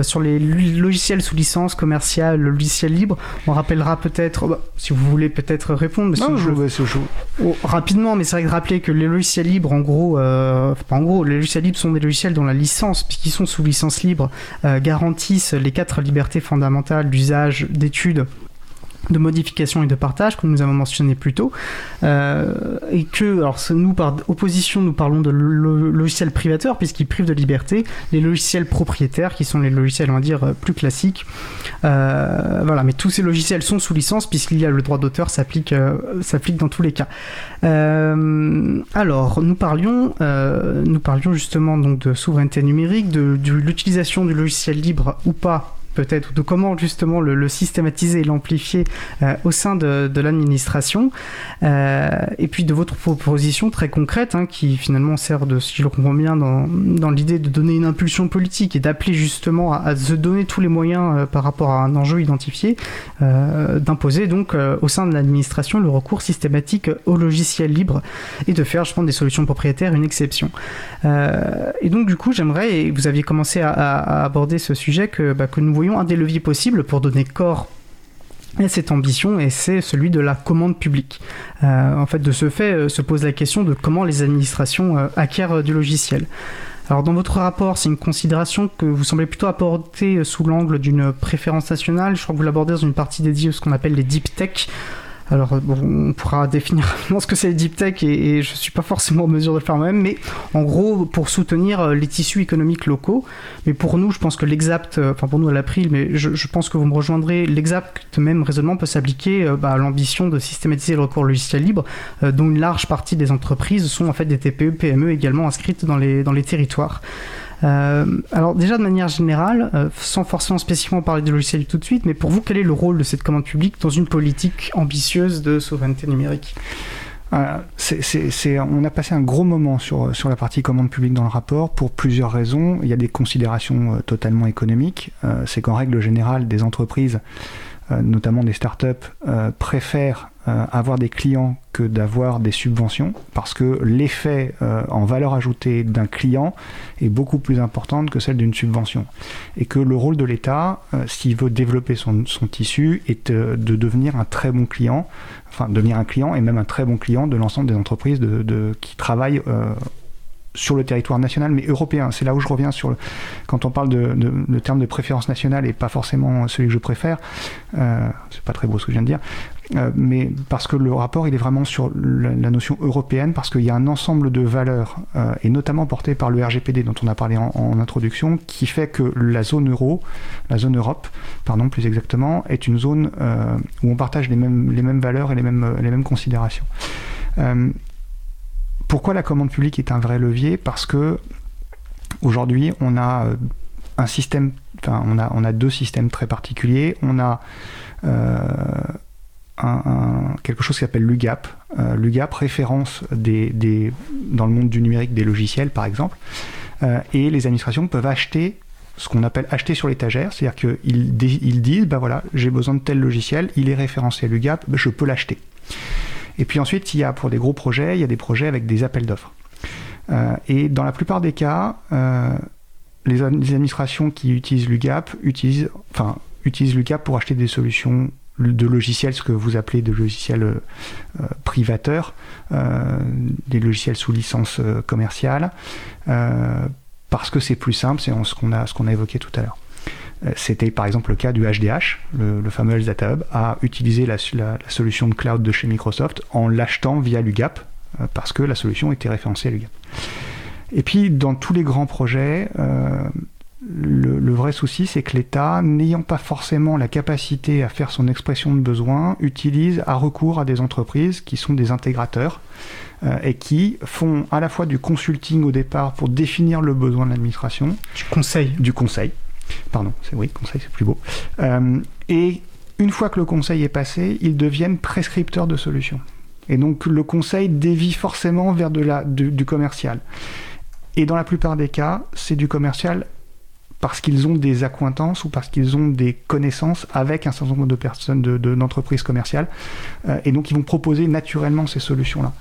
sur les logiciels sous licence commerciale, le logiciel libre. On rappellera peut-être, oh, bah, si vous voulez peut-être répondre, non, je, je, je... Oh, rapidement, mais c'est vrai que rappeler que les logiciels libres, en gros, euh, en gros, les logiciels libres sont des logiciels dont la licence, puisqu'ils sont sous licence libre, euh, garantissent les quatre libertés fondamentales d'usage, d'étude, de modification et de partage, comme nous avons mentionné plus tôt, euh, et que, alors nous par opposition, nous parlons de logiciels privateurs, puisqu'ils privent de liberté, les logiciels propriétaires, qui sont les logiciels, on va dire, plus classiques. Euh, voilà, mais tous ces logiciels sont sous licence, puisqu'il y a le droit d'auteur s'applique euh, dans tous les cas. alors, nous parlions, nous parlions justement donc de souveraineté numérique, de l'utilisation du logiciel libre ou pas peut-être de comment justement le, systématiser et l'amplifier euh, au sein de, l'administration. Euh, et puis de votre proposition très concrète, hein, qui finalement sert de, si je le comprends bien, dans, dans l'idée de donner une impulsion politique et d'appeler justement à, se donner tous les moyens euh, par rapport à un enjeu identifié, d'imposer donc au sein de l'administration le recours systématique au logiciel libre et de faire, je pense, des solutions propriétaires une exception. et donc du coup, j'aimerais, et vous aviez commencé à, aborder ce sujet, que, bah, que nous voyons un des leviers possibles pour donner corps à cette ambition et c'est celui de la commande publique. Euh, en fait, de ce fait, euh, se pose la question de comment les administrations euh, acquièrent du logiciel. Alors dans votre rapport, c'est une considération que vous semblez plutôt apporter sous l'angle d'une préférence nationale. Je crois que vous l'abordez dans une partie dédiée à ce qu'on appelle les deep tech. Alors, on pourra définir [laughs] ce que c'est le deep tech et, je ne suis pas forcément en mesure de le faire moi-même, mais en gros, pour soutenir euh, les tissus économiques locaux. Mais pour nous, je pense que l'exact, euh, enfin pour nous à l'April, mais je, pense que vous me rejoindrez, l'exact même raisonnement peut s'appliquer euh, bah, à l'ambition de systématiser le recours logiciel libre, dont une large partie des entreprises sont en fait des TPE, PME également inscrites dans les, dans les territoires. Euh, alors déjà de manière générale, euh, sans forcément spécifiquement parler de logiciel tout de suite, mais pour vous, quel est le rôle de cette commande publique dans une politique ambitieuse de souveraineté numérique euh, on a passé un gros moment sur, sur la partie commande publique dans le rapport pour plusieurs raisons. Il y a des considérations totalement économiques. c'est qu'en règle générale, des entreprises, notamment des startups, préfèrent avoir des clients que d'avoir des subventions, parce que l'effet euh, en valeur ajoutée d'un client est beaucoup plus important que celle d'une subvention. Et que le rôle de l'État, euh, s'il veut développer son, son tissu, est de devenir un très bon client, enfin devenir un client et même un très bon client de l'ensemble des entreprises de, qui travaillent sur le territoire national, mais européen. C'est là où je reviens sur le, quand on parle de, le terme de préférence nationale et pas forcément celui que je préfère. Euh, c'est pas très beau ce que je viens de dire, euh, mais parce que le rapport il est vraiment sur la, notion européenne, parce qu'il y a un ensemble de valeurs euh, et notamment portées par le RGPD dont on a parlé en, introduction, qui fait que la zone euro, la zone Europe, pardon plus exactement, est une zone euh, où on partage les mêmes les mêmes valeurs et les mêmes les mêmes considérations. Pourquoi la commande publique est un vrai levier? Parce que aujourd'hui, on a un système, enfin, on a, on a deux systèmes très particuliers. On a euh, quelque chose qui s'appelle l'UGAP. Euh, L'UGAP référence dans le monde du numérique des logiciels, par exemple. et les administrations peuvent acheter ce qu'on appelle acheter sur l'étagère, c'est-à-dire qu'ils ils disent, bah voilà, j'ai besoin de tel logiciel, il est référencé à l'UGAP, bah, je peux l'acheter. Et puis ensuite, il y a pour des gros projets, il y a des projets avec des appels d'offres. Euh, et dans la plupart des cas, euh, les, administrations qui utilisent l'UGAP utilisent, enfin, utilisent l'UGAP pour acheter des solutions de logiciels, ce que vous appelez de logiciels euh, privateurs, des logiciels sous licence commerciale, parce que c'est plus simple, c'est ce qu'on a, ce a évoqué tout à l'heure. Euh, c'était par exemple le cas du HDH, le, fameux Health Data Hub, a utilisé la, solution de cloud de chez Microsoft en l'achetant via l'UGAP, euh, parce que la solution était référencée à l'UGAP. Et puis dans tous les grands projets, euh, le, vrai souci, c'est que l'État, n'ayant pas forcément la capacité à faire son expression de besoin, utilise, a recours à des entreprises qui sont des intégrateurs et qui font à la fois du consulting au départ pour définir le besoin de l'administration. Du conseil. Du conseil, Pardon, c'est oui, conseil, c'est plus beau. Euh, et une fois que le conseil est passé, ils deviennent prescripteurs de solutions. Et donc le conseil dévie forcément vers de la, du, commercial. Et dans la plupart des cas, c'est du commercial parce qu'ils ont des accointances ou parce qu'ils ont des connaissances avec un certain nombre de personnes, d'entreprises de, commerciales. Euh, et donc ils vont proposer naturellement ces solutions-là.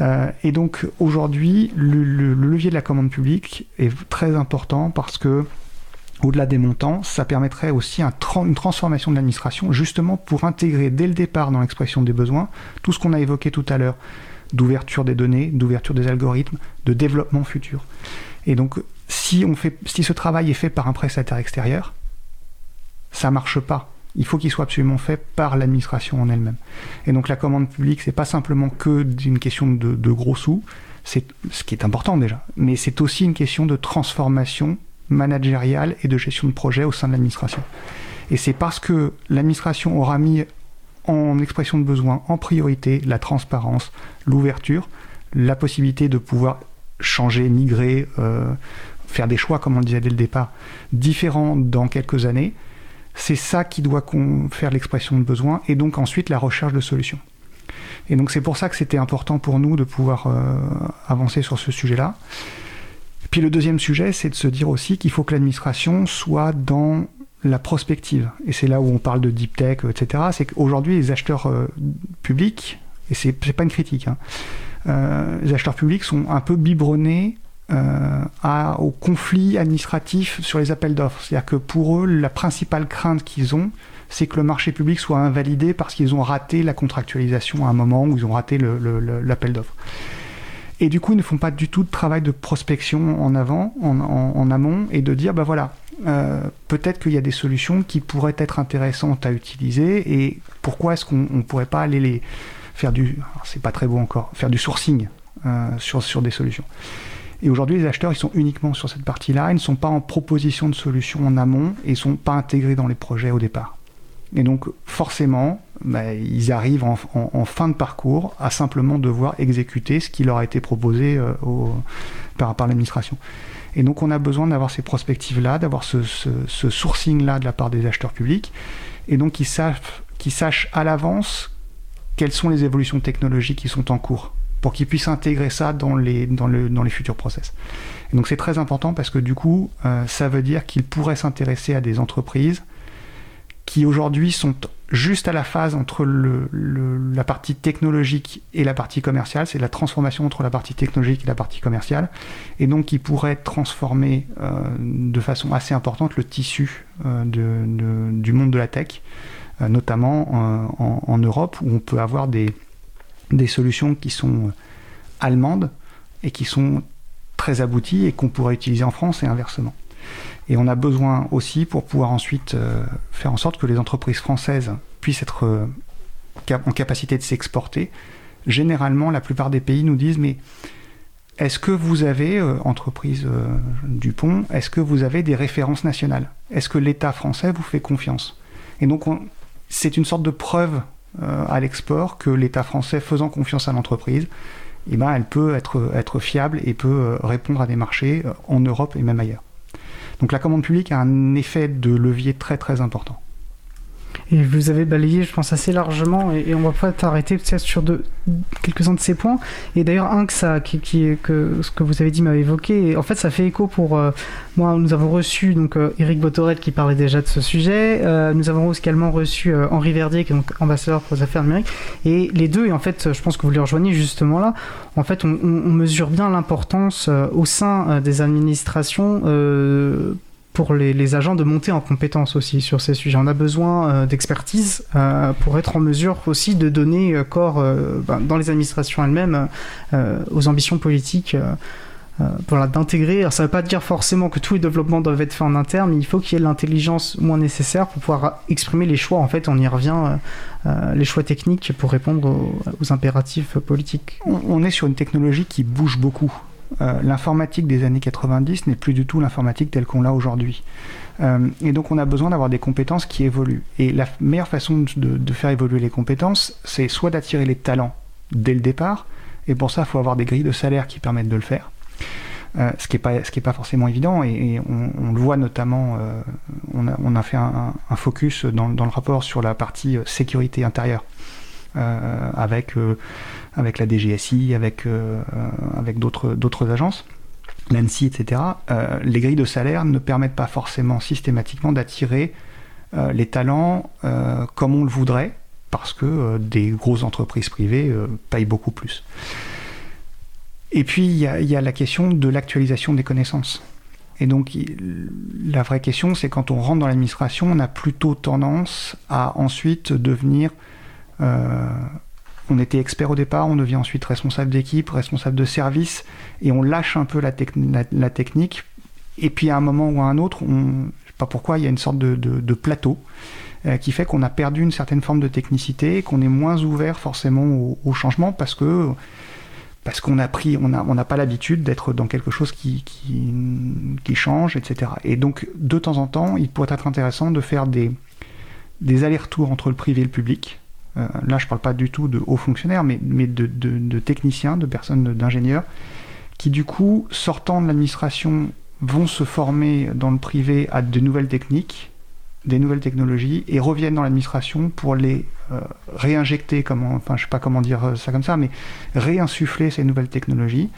Euh, et donc aujourd'hui, le, le, levier de la commande publique est très important parce que au-delà des montants, ça permettrait aussi une transformation de l'administration, justement pour intégrer dès le départ dans l'expression des besoins tout ce qu'on a évoqué tout à l'heure, d'ouverture des données, d'ouverture des algorithmes, de développement futur. Et donc, si, on fait, si ce travail est fait par un prestataire extérieur, ça marche pas. Il faut qu'il soit absolument fait par l'administration en elle-même. Et donc la commande publique, c'est pas simplement que d'une question de, gros sous, c'est ce qui est important déjà, mais c'est aussi une question de transformation managériale et de gestion de projet au sein de l'administration. Et c'est parce que l'administration aura mis en expression de besoin en priorité la transparence, l'ouverture, la possibilité de pouvoir changer, migrer, euh, faire des choix, comme on le disait dès le départ, différents dans quelques années. C'est ça qui doit faire l'expression de besoin et donc ensuite la recherche de solutions. Et donc c'est pour ça que c'était important pour nous de pouvoir euh, avancer sur ce sujet-là. Puis le deuxième sujet, c'est de se dire aussi qu'il faut que l'administration soit dans la prospective. Et c'est là où on parle de deep tech, etc. C'est qu'aujourd'hui, les acheteurs euh, publics, et c'est pas une critique, hein, euh, les acheteurs publics sont un peu biberonnés à, au conflit administratif sur les appels d'offres. C'est-à-dire que pour eux, la principale crainte qu'ils ont, c'est que le marché public soit invalidé parce qu'ils ont raté la contractualisation à un moment où ils ont raté l'appel d'offres. Et du coup, ils ne font pas du tout de travail de prospection en avant, en, amont, et de dire, bah voilà, euh, peut-être qu'il y a des solutions qui pourraient être intéressantes à utiliser, et pourquoi est-ce qu'on ne pourrait pas aller les faire du, c'est pas très beau encore, faire du sourcing euh, sur des solutions. Et aujourd'hui, les acheteurs, ils sont uniquement sur cette partie-là, ils ne sont pas en proposition de solutions en amont, et ils ne sont pas intégrés dans les projets au départ. Et donc, forcément, bah, ils arrivent en, fin de parcours à simplement devoir exécuter ce qui leur a été proposé euh, par l'administration. Et donc, on a besoin d'avoir ces prospectives-là, d'avoir ce, sourcing-là de la part des acheteurs publics, et donc qu'ils sachent à l'avance quelles sont les évolutions technologiques qui sont en cours pour qu'ils puissent intégrer ça dans les, dans le, dans les futurs process. Donc c'est très important parce que du coup, euh, ça veut dire qu'ils pourraient s'intéresser à des entreprises qui aujourd'hui sont juste à la phase entre la partie technologique et la partie commerciale, c'est la transformation entre la partie technologique et la partie commerciale, et donc qui pourrait transformer euh, de façon assez importante le tissu euh, du monde de la tech, notamment en, en, Europe, où on peut avoir des, des solutions qui sont allemandes et qui sont très abouties et qu'on pourrait utiliser en France et inversement. Et on a besoin aussi pour pouvoir ensuite euh, faire en sorte que les entreprises françaises puissent être euh, en capacité de s'exporter. Généralement, la plupart des pays nous disent mais est-ce que vous avez, euh, entreprise Dupont, est-ce que vous avez des références nationales? Est-ce que l'État français vous fait confiance? Et donc, c'est une sorte de preuve à l'export que l'État français, faisant confiance à l'entreprise, eh ben, elle peut être, être fiable et peut répondre à des marchés en Europe et même ailleurs. Donc la commande publique a un effet de levier très très important. Et vous avez balayé, je pense, assez largement, et, on va pas t'arrêter sur de, quelques-uns de ces points. Et d'ailleurs, un que, ça, qui, qui, que ce que vous avez dit m'a évoqué, et en fait, ça fait écho pour euh, moi. Nous avons reçu donc euh, Eric Botorel qui parlait déjà de ce sujet. Euh, nous avons également reçu Henri Verdier, qui est donc ambassadeur pour les affaires numériques. Et les deux, et en fait, je pense que vous les rejoignez justement là. En fait, on, on mesure bien l'importance au sein des administrations pour les, agents de monter en compétence aussi sur ces sujets. On a besoin euh, d'expertise euh, pour être en mesure aussi de donner euh, corps ben, dans les administrations elles-mêmes aux ambitions politiques voilà, d'intégrer. Ça ne veut pas dire forcément que tous les développements doivent être faits en interne, mais il faut qu'il y ait l'intelligence moins nécessaire pour pouvoir exprimer les choix. En fait, on y revient, les choix techniques pour répondre aux, impératifs politiques. On, est sur une technologie qui bouge beaucoup. L'informatique des années 90 n'est plus du tout l'informatique telle qu'on l'a aujourd'hui. Euh, et donc on a besoin d'avoir des compétences qui évoluent. Et la meilleure façon de, faire évoluer les compétences, c'est soit d'attirer les talents dès le départ, et pour ça, il faut avoir des grilles de salaire qui permettent de le faire. Euh, ce qui n'est pas, forcément évident, et, on, le voit notamment, euh, on, a, fait un, focus dans, le rapport sur la partie sécurité intérieure, avec, avec la DGSI, avec, avec d'autres agences l'ANSI, etc., euh, les grilles de salaire ne permettent pas forcément systématiquement d'attirer euh, les talents euh, comme on le voudrait, parce que des grosses entreprises privées payent beaucoup plus. Et puis, il y, a la question de l'actualisation des connaissances. Et donc, la vraie question, c'est quand on rentre dans l'administration, on a plutôt tendance à ensuite devenir on était expert au départ, on devient ensuite responsable d'équipe, responsable de service, et on lâche un peu la, technique. Et puis à un moment ou à un autre, on, je sais pas pourquoi, il y a une sorte de, plateau euh, qui fait qu'on a perdu une certaine forme de technicité, qu'on est moins ouvert forcément au, changement parce que parce qu'on a pris, on n'a pas l'habitude d'être dans quelque chose qui, change, etc. Et donc de temps en temps, il pourrait être intéressant de faire des allers-retours entre le privé et le public euh, là je ne parle pas du tout de hauts fonctionnaires, mais, de, techniciens, de personnes, d'ingénieurs, qui du coup, sortant de l'administration, vont se former dans le privé à de nouvelles techniques, des nouvelles technologies, et reviennent dans l'administration pour les euh, réinjecter, comment, enfin je sais pas comment dire ça comme ça, mais réinsuffler ces nouvelles technologies.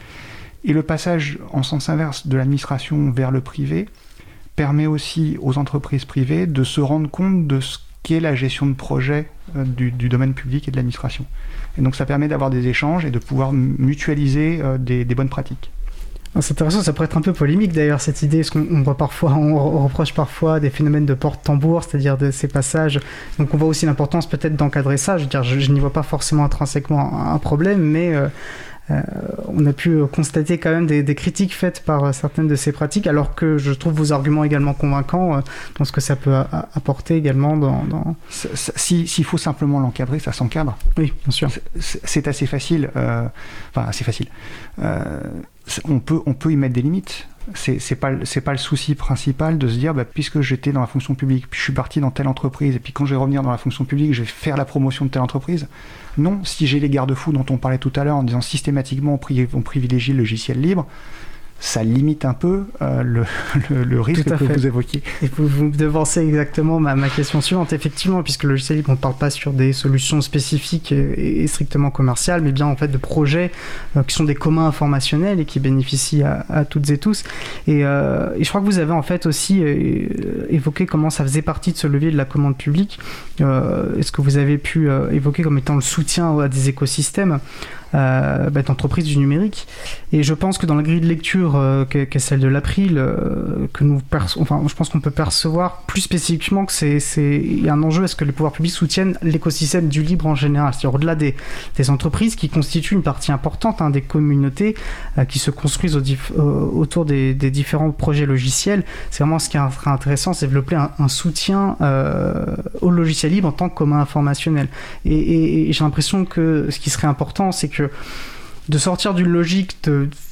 Et le passage en sens inverse de l'administration vers le privé permet aussi aux entreprises privées de se rendre compte de ce est la gestion de projet euh, du, domaine public et de l'administration. Et donc ça permet d'avoir des échanges et de pouvoir mutualiser euh, des, bonnes pratiques. Ah, c'est intéressant, ça pourrait être un peu polémique d'ailleurs cette idée, parce qu'on voit parfois, on reproche parfois des phénomènes de porte-tambour, c'est-à-dire de ces passages. Donc on voit aussi l'importance peut-être d'encadrer ça. Je veux dire, je, n'y vois pas forcément intrinsèquement un problème, mais euh, euh, on a pu constater quand même des, critiques faites par euh, certaines de ces pratiques, alors que je trouve vos arguments également convaincants euh, dans ce que ça peut apporter également dans... S'il faut simplement l'encadrer, ça s'encadre. Oui, bien sûr. C'est assez facile. enfin, assez facile. On, peut, on peut y mettre des limites. C'est pas c'est pas le souci principal de se dire bah, puisque j'étais dans la fonction publique puis je suis parti dans telle entreprise et puis quand je vais revenir dans la fonction publique je vais faire la promotion de telle entreprise. Non si j'ai les garde-fous dont on parlait tout à l'heure en disant systématiquement on, privilégie le logiciel libre ça limite un peu euh, le, [laughs] risque que vous évoquiez. Et vous, vous devancez exactement ma, ma, question suivante, effectivement, puisque le logiciel libre, on ne parle pas sur des solutions spécifiques et, strictement commerciales, mais bien en fait de projets euh, qui sont des communs informationnels et qui bénéficient à, toutes et tous. Euh, et, je crois que vous avez en fait aussi évoqué comment ça faisait partie de ce levier de la commande publique. Est-ce que vous avez pu évoquer comme étant le soutien à des écosystèmes? Euh, bah, d'entreprise du numérique. Et je pense que dans la grille de lecture euh, qu'est celle de l'April, euh, que nous enfin, je pense qu'on peut percevoir plus spécifiquement que c'est un enjeu est-ce que les pouvoirs publics soutiennent l'écosystème du libre en général, c'est-à-dire au-delà des, entreprises qui constituent une partie importante hein, des communautés euh, qui se construisent au autour des, des, différents projets logiciels. C'est vraiment ce qui est intéressant, c'est développer un, un soutien au logiciel libre en tant que commun informationnel. Et, et, et j'ai l'impression que ce qui serait important, c'est que de sortir d'une logique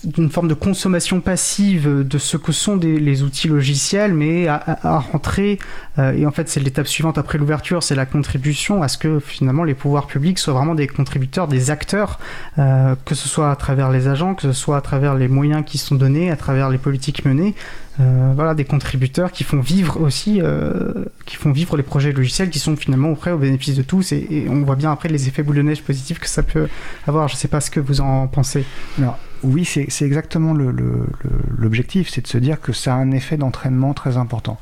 d'une forme de consommation passive de ce que sont les outils logiciels, mais à, rentrer, euh, et en fait c'est l'étape suivante après l'ouverture, c'est la contribution à ce que finalement les pouvoirs publics soient vraiment des contributeurs, des acteurs, euh, que ce soit à travers les agents, que ce soit à travers les moyens qui sont donnés, à travers les politiques menées, euh, voilà, des contributeurs qui font vivre aussi, euh, qui font vivre les projets logiciels qui sont finalement auprès au bénéfice de tous et, on voit bien après les effets boule de neige positifs que ça peut avoir. Je ne sais pas ce que vous en pensez. Alors, oui, c'est exactement l'objectif, c'est de se dire que ça a un effet d'entraînement très important.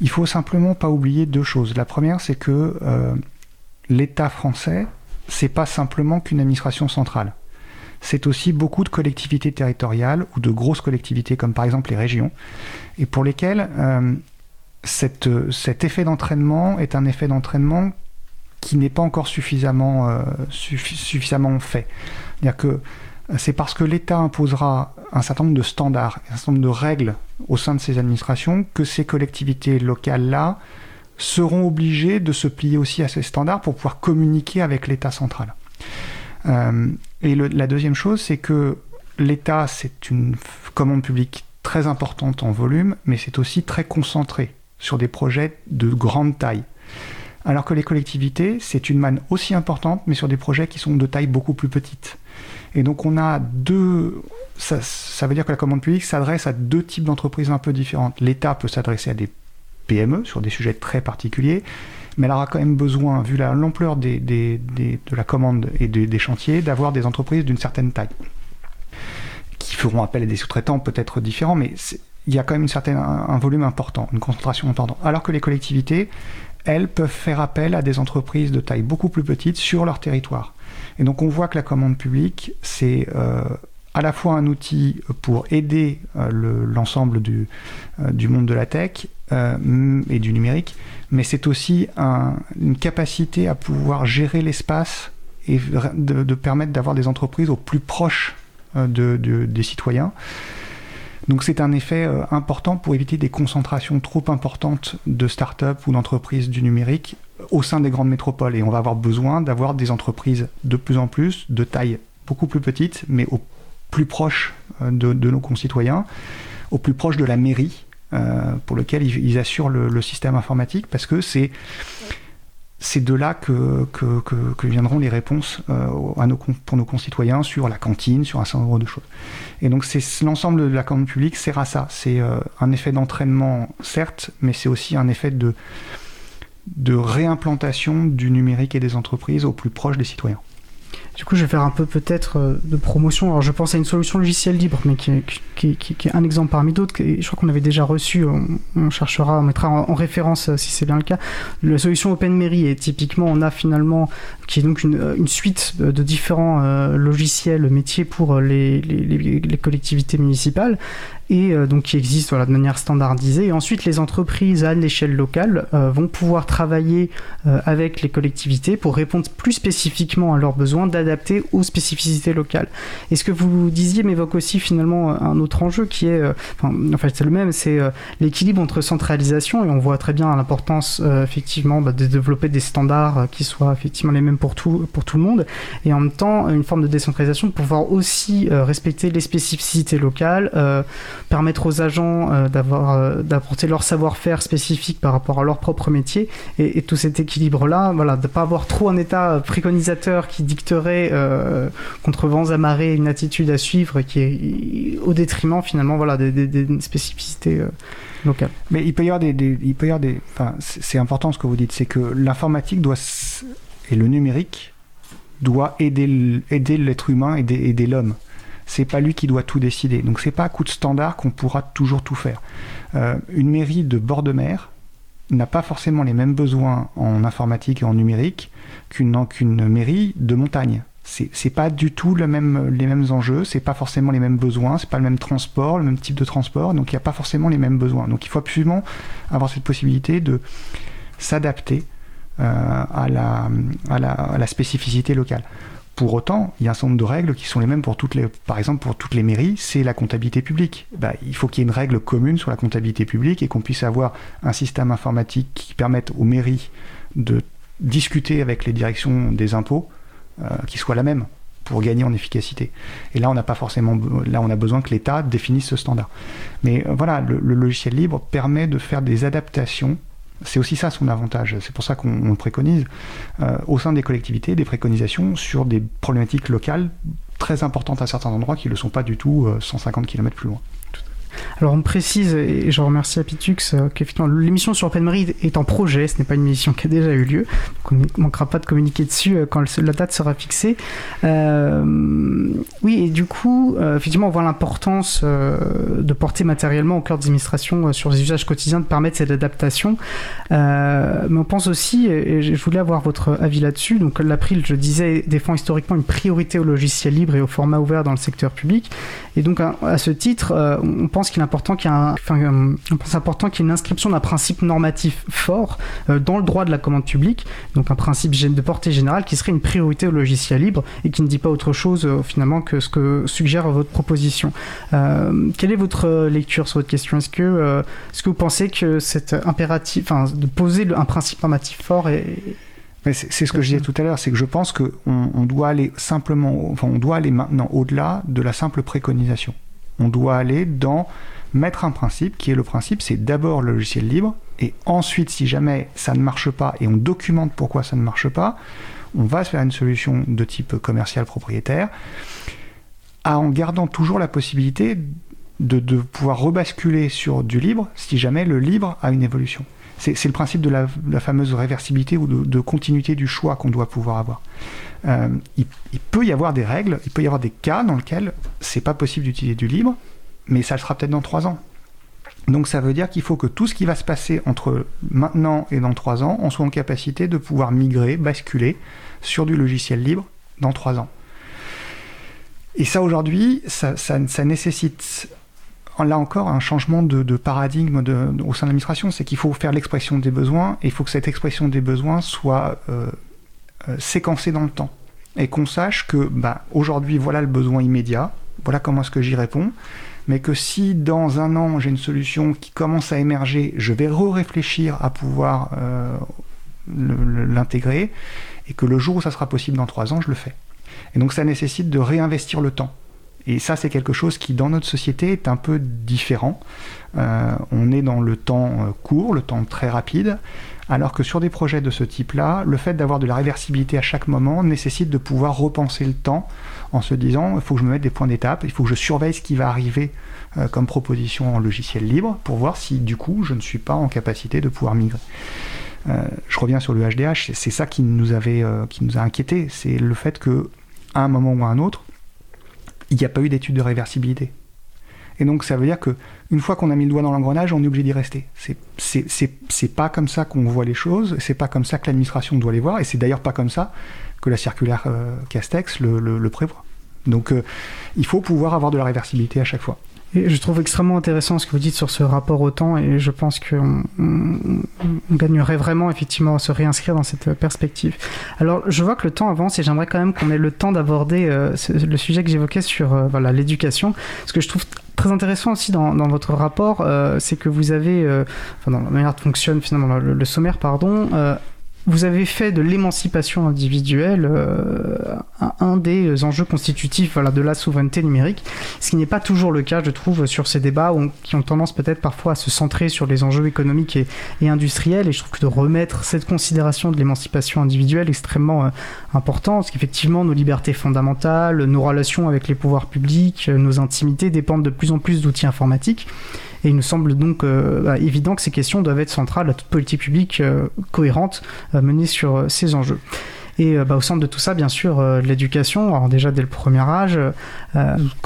Il faut simplement pas oublier deux choses. La première, c'est que euh, l'État français, c'est pas simplement qu'une administration centrale c'est aussi beaucoup de collectivités territoriales ou de grosses collectivités comme par exemple les régions, et pour lesquelles euh, cet effet d'entraînement est un effet d'entraînement qui n'est pas encore suffisamment, euh, fait. Que c'est parce que l'État imposera un certain nombre de standards, un certain nombre de règles au sein de ces administrations que ces collectivités locales-là seront obligées de se plier aussi à ces standards pour pouvoir communiquer avec l'État central. Euh, et la deuxième chose, c'est que l'État, c'est une commande publique très importante en volume, mais c'est aussi très concentré sur des projets de grande taille. Alors que les collectivités, c'est une manne aussi importante, mais sur des projets qui sont de taille beaucoup plus petite. Et donc on a deux... Ça, veut dire que la commande publique s'adresse à deux types d'entreprises un peu différentes. L'État peut s'adresser à des PME sur des sujets très particuliers, mais elle aura quand même besoin, vu l'ampleur de la commande et des chantiers, d'avoir des entreprises d'une certaine taille, qui feront appel à des sous-traitants peut-être différents, mais il y a quand même une certaine, un, volume important, une concentration importante. Alors que les collectivités, elles peuvent faire appel à des entreprises de taille beaucoup plus petite sur leur territoire. Et donc on voit que la commande publique, c'est euh, à la fois un outil pour aider euh, l'ensemble euh, du, monde de la tech et du numérique, mais c'est aussi une capacité à pouvoir gérer l'espace et de, permettre d'avoir des entreprises au plus proche de, des citoyens. Donc c'est un effet euh, important pour éviter des concentrations trop importantes de start-up ou d'entreprises du numérique au sein des grandes métropoles. Et on va avoir besoin d'avoir des entreprises de plus en plus de taille beaucoup plus petite, mais au plus proche euh, de, nos concitoyens, au plus proche de la mairie, euh, pour lequel ils, assurent le, système informatique, parce que c'est c'est de là que, que, viendront les réponses euh, à nos, pour nos concitoyens sur la cantine, sur un certain nombre de choses. Et donc c'est l'ensemble de la commande publique sert à ça. C'est euh, un effet d'entraînement, certes, mais c'est aussi un effet de, de réimplantation du numérique et des entreprises au plus proche des citoyens. Du coup, je vais faire un peu peut-être euh, de promotion. Alors, je pense à une solution logicielle libre, mais qui est, qui, qui, est un exemple parmi d'autres. Je crois qu'on avait déjà reçu, on, cherchera, on mettra en, référence euh, si c'est bien le cas. La solution OpenMairie, et typiquement, on a finalement, qui est donc une, euh, une suite de différents logiciels métiers pour les, les, les, collectivités municipales et euh, donc qui existe voilà, de manière standardisée. Et ensuite, les entreprises à l'échelle locale euh, vont pouvoir travailler euh, avec les collectivités pour répondre plus spécifiquement à leurs besoins, d'adapter aux spécificités locales. Et ce que vous disiez m'évoque aussi finalement un autre enjeu qui est, enfin, en fait c'est le même, c'est l'équilibre entre centralisation et on voit très bien l'importance effectivement bah, de développer des standards qui soient effectivement les mêmes pour tout, pour tout le monde et en même temps une forme de décentralisation pour pouvoir aussi respecter les spécificités locales permettre aux agents euh, d'avoir euh, d'apporter leur savoir-faire spécifique par rapport à leur propre métier. Et, tout cet équilibre là voilà de pas avoir trop un état préconisateur qui dicterait euh, contre vents à marée une attitude à suivre qui est au détriment finalement voilà des, spécificités locales. Mais il peut y avoir des, il peut y avoir des enfin c'est important ce que vous dites c'est que l'informatique doit et le numérique doit aider aider l'être humain et aider l'homme c'est pas lui qui doit tout décider. Donc c'est pas à coup de standard qu'on pourra toujours tout faire. Euh, une mairie de bord de mer n'a pas forcément les mêmes besoins en informatique et en numérique qu'une mairie de montagne. C'est, pas du tout les mêmes enjeux, c'est pas forcément les mêmes besoins, c'est pas le même transport, le même type de transport, donc il n'y a pas forcément les mêmes besoins. Donc il faut absolument avoir cette possibilité de s'adapter euh, à la spécificité locale. Pour autant, il y a un certain nombre de règles qui sont les mêmes pour toutes les, par exemple pour toutes les mairies, c'est la comptabilité publique. Bah, il faut qu'il y ait une règle commune sur la comptabilité publique et qu'on puisse avoir un système informatique qui permette aux mairies de discuter avec les directions des impôts euh, qui soit la même pour gagner en efficacité. Et là, on n'a pas forcément, là, on a besoin que l'État définisse ce standard. Mais euh, voilà, le, logiciel libre permet de faire des adaptations c'est aussi ça son avantage. C'est pour ça qu'on préconise euh, au sein des collectivités des préconisations sur des problématiques locales très importantes à certains endroits qui ne le sont pas du tout 150 euh, km plus loin. Alors on précise, et je remercie Apitux, euh, qu'effectivement l'émission sur Open Marie est en projet, ce n'est pas une émission qui a déjà eu lieu, donc on ne manquera pas de communiquer dessus euh, quand la date sera fixée. Euh, oui, et du coup, effectivement, on voit l'importance de porter matériellement au cœur des administrations sur les usages quotidiens, de permettre cette adaptation. mais on pense aussi, et je voulais avoir votre avis là-dessus, donc l'April, je disais, défend historiquement une priorité au logiciel libre et au format ouvert dans le secteur public. Et donc à ce titre, on pense qu'il est important qu'il y ait enfin, euh, important qu'il y ait une inscription d'un principe normatif fort euh, dans le droit de la commande publique, donc un principe de portée générale qui serait une priorité au logiciel libre et qui ne dit pas autre chose euh, finalement que ce que suggère votre proposition. quelle est votre lecture sur votre question? Est-ce que, est-ce que vous pensez que cet impératif, enfin, de poser un principe normatif fort est, c'est ce que je disais tout à l'heure, c'est que je pense qu'on on doit aller simplement, enfin, on doit aller maintenant au-delà de la simple préconisation. On doit aller dans mettre un principe qui est le principe, c'est d'abord le logiciel libre, et ensuite, si jamais ça ne marche pas et on documente pourquoi ça ne marche pas, on va se faire une solution de type commercial propriétaire, en gardant toujours la possibilité de, de pouvoir rebasculer sur du libre si jamais le libre a une évolution. C'est le principe de la, fameuse réversibilité ou de, continuité du choix qu'on doit pouvoir avoir. Euh, il, peut y avoir des règles, il peut y avoir des cas dans lesquels c'est pas possible d'utiliser du libre, mais ça le sera peut-être dans trois ans. Donc ça veut dire qu'il faut que tout ce qui va se passer entre maintenant et dans trois ans, on soit en capacité de pouvoir migrer, basculer sur du logiciel libre dans trois ans. Et ça aujourd'hui, ça, nécessite là encore un changement de, paradigme au sein de l'administration, c'est qu'il faut faire l'expression des besoins et il faut que cette expression des besoins soit euh, euh, séquencée dans le temps et qu'on sache que bah, aujourd'hui voilà le besoin immédiat, voilà comment est-ce que j'y réponds, mais que si dans un an j'ai une solution qui commence à émerger, je vais re-réfléchir à pouvoir euh, l'intégrer et que le jour où ça sera possible dans trois ans, je le fais. Et donc ça nécessite de réinvestir le temps. Et ça, c'est quelque chose qui, dans notre société, est un peu différent. Euh, on est dans le temps euh, court, le temps très rapide, alors que sur des projets de ce type-là, le fait d'avoir de la réversibilité à chaque moment nécessite de pouvoir repenser le temps en se disant, il faut que je me mette des points d'étape, il faut que je surveille ce qui va arriver euh, comme proposition en logiciel libre pour voir si, du coup, je ne suis pas en capacité de pouvoir migrer. je reviens sur le HDH, c'est ça qui nous avait, qui nous a inquiété, c'est le fait que à un moment ou à un autre, il n'y a pas eu d'étude de réversibilité. Et donc ça veut dire que une fois qu'on a mis le doigt dans l'engrenage, on est obligé d'y rester. C'est pas comme ça qu'on voit les choses, c'est pas comme ça que l'administration doit les voir, et c'est d'ailleurs pas comme ça que la circulaire euh, Castex le, prévoit. Donc euh, il faut pouvoir avoir de la réversibilité à chaque fois je trouve extrêmement intéressant ce que vous dites sur ce rapport au temps et je pense qu'on gagnerait vraiment effectivement à se réinscrire dans cette perspective. Alors je vois que le temps avance et j'aimerais quand même qu'on ait le temps d'aborder euh, le sujet que j'évoquais sur euh, l'éducation. Ce que je trouve très intéressant aussi dans, votre rapport, euh, c'est que vous avez, enfin dans la manière dont fonctionne finalement le, le sommaire, pardon, vous avez fait de l'émancipation individuelle euh, un, des enjeux constitutifs de la souveraineté numérique, ce qui n'est pas toujours le cas, je trouve, sur ces débats qui ont tendance peut-être parfois à se centrer sur les enjeux économiques et, industriels. Et je trouve que de remettre cette considération de l'émancipation individuelle extrêmement euh, important, parce qu'effectivement, nos libertés fondamentales, nos relations avec les pouvoirs publics, euh, nos intimités dépendent de plus en plus d'outils informatiques. Et il nous semble donc euh, bah, évident que ces questions doivent être centrales à toute politique publique euh, cohérente euh, menée sur ces enjeux. Et bah, au centre de tout ça, bien sûr, l'éducation, alors déjà dès le premier âge,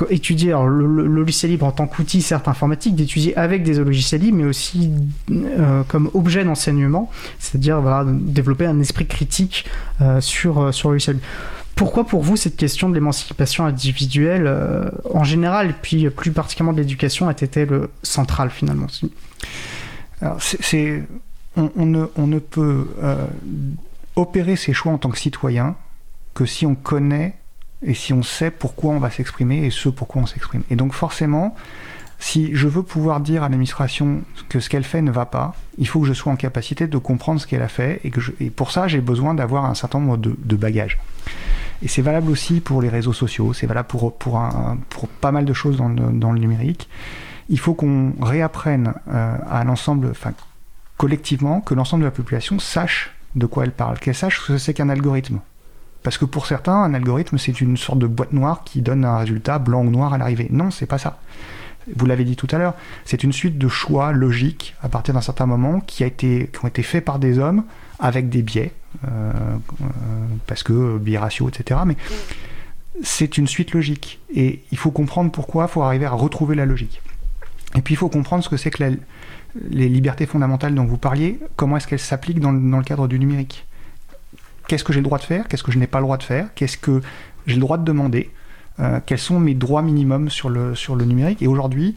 étudier le, logiciel libre en tant qu'outil, certes informatique, d'étudier avec des logiciels libres, mais aussi comme objet d'enseignement, c'est-à-dire développer un esprit critique sur, sur le logiciel libre. Pourquoi pour vous cette question de l'émancipation individuelle euh, en général et puis plus particulièrement de l'éducation a été le central finalement ne, on, ne, peut euh, opérer ses choix en tant que citoyen que si on connaît et si on sait pourquoi on va s'exprimer et ce pourquoi on s'exprime. Et donc forcément, si je veux pouvoir dire à l'administration que ce qu'elle fait ne va pas, il faut que je sois en capacité de comprendre ce qu'elle a fait et, que pour ça j'ai besoin d'avoir un certain nombre de, bagages. Et c'est valable aussi pour les réseaux sociaux, c'est valable pour, pas mal de choses dans le, dans le numérique. Il faut qu'on réapprenne euh, à l'ensemble, enfin collectivement, que l'ensemble de la population sache de quoi elle parle, qu'elle sache ce que c'est qu'un algorithme. Parce que pour certains, un algorithme, c'est une sorte de boîte noire qui donne un résultat blanc ou noir à l'arrivée. Non, c'est pas ça. Vous l'avez dit tout à l'heure, c'est une suite de choix logiques à partir d'un certain moment qui, a été, qui ont été faits par des hommes avec des biais, euh, euh, parce que biais ratio, etc. Mais c'est une suite logique. Et il faut comprendre pourquoi, il faut arriver à retrouver la logique. Et puis il faut comprendre ce que c'est que les libertés fondamentales dont vous parliez, comment est-ce qu'elles s'appliquent dans, le cadre du numérique. Qu'est-ce que j'ai le droit de faire? Qu'est-ce que je n'ai pas le droit de faire? Qu'est-ce que j'ai le droit de demander? euh, Quels sont mes droits minimums sur le, sur le numérique? Et aujourd'hui,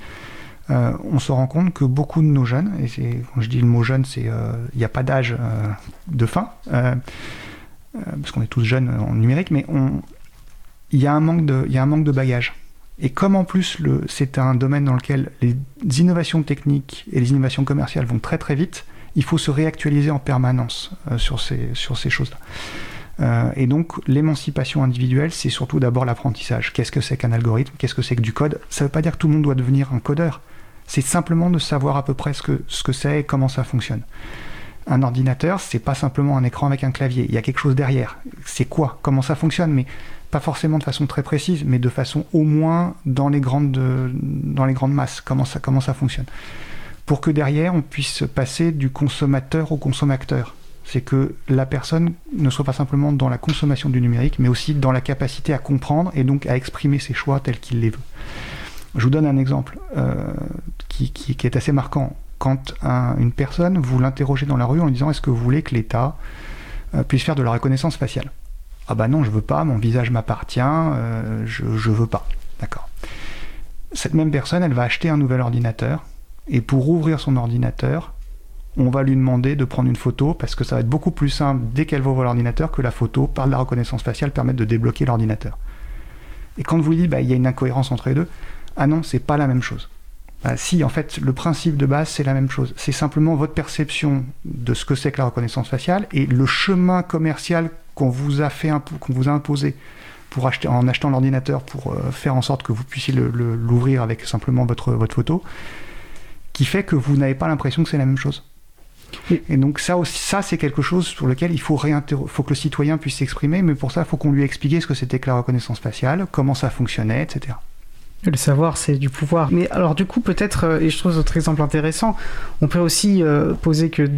euh, on se rend compte que beaucoup de nos jeunes, et quand je dis le mot jeune, c'est euh, il n'y a pas d'âge euh, de fin, parce qu'on est tous jeunes en numérique, mais il y, a un manque de, y a un manque de bagages. Et comme en plus c'est un domaine dans lequel les innovations techniques et les innovations commerciales vont très très vite, il faut se réactualiser en permanence euh, sur ces, sur ces choses-là. Euh, et donc l'émancipation individuelle, c'est surtout d'abord l'apprentissage. Qu'est-ce que c'est qu'un algorithme? Qu'est-ce que c'est que du code? Ça ne veut pas dire que tout le monde doit devenir un codeur. C'est simplement de savoir à peu près ce que ce que c'est et comment ça fonctionne. Un ordinateur, c'est pas simplement un écran avec un clavier. Il y a quelque chose derrière. C'est quoi? Comment ça fonctionne? Mais pas forcément de façon très précise, mais de façon au moins dans les grandes, dans les grandes masses. Comment ça, comment ça fonctionne? Pour que derrière, on puisse passer du consommateur au consommateur c'est que la personne ne soit pas simplement dans la consommation du numérique, mais aussi dans la capacité à comprendre et donc à exprimer ses choix tels qu'il les veut. Je vous donne un exemple euh, qui, est assez marquant. Quand une personne, vous l'interrogez dans la rue en lui disant est-ce que vous voulez que l'État euh, puisse faire de la reconnaissance faciale? Ah bah non, je veux pas, mon visage m'appartient, euh, je, je veux pas. D'accord. Cette même personne, elle va acheter un nouvel ordinateur, et pour ouvrir son ordinateur, on va lui demander de prendre une photo parce que ça va être beaucoup plus simple dès qu'elle va ouvrir l'ordinateur que la photo par la reconnaissance faciale permette de débloquer l'ordinateur. Et quand vous dites bah, il y a une incohérence entre les deux, ah non, c'est pas la même chose. Bah, si, en fait, le principe de base, c'est la même chose. C'est simplement votre perception de ce que c'est que la reconnaissance faciale et le chemin commercial qu'on vous a fait, qu'on vous a imposé pour acheter, en achetant l'ordinateur pour euh, faire en sorte que vous puissiez l'ouvrir avec simplement votre photo, qui fait que vous n'avez pas l'impression que c'est la même chose. Et donc ça aussi, ça c'est quelque chose sur lequel il faut, faut que le citoyen puisse s'exprimer, mais pour ça, il faut qu'on lui explique ce que c'était que la reconnaissance faciale, comment ça fonctionnait, etc. Le savoir, c'est du pouvoir. Mais alors, du coup, peut-être, euh, et je trouve votre exemple intéressant, on peut aussi euh, poser que,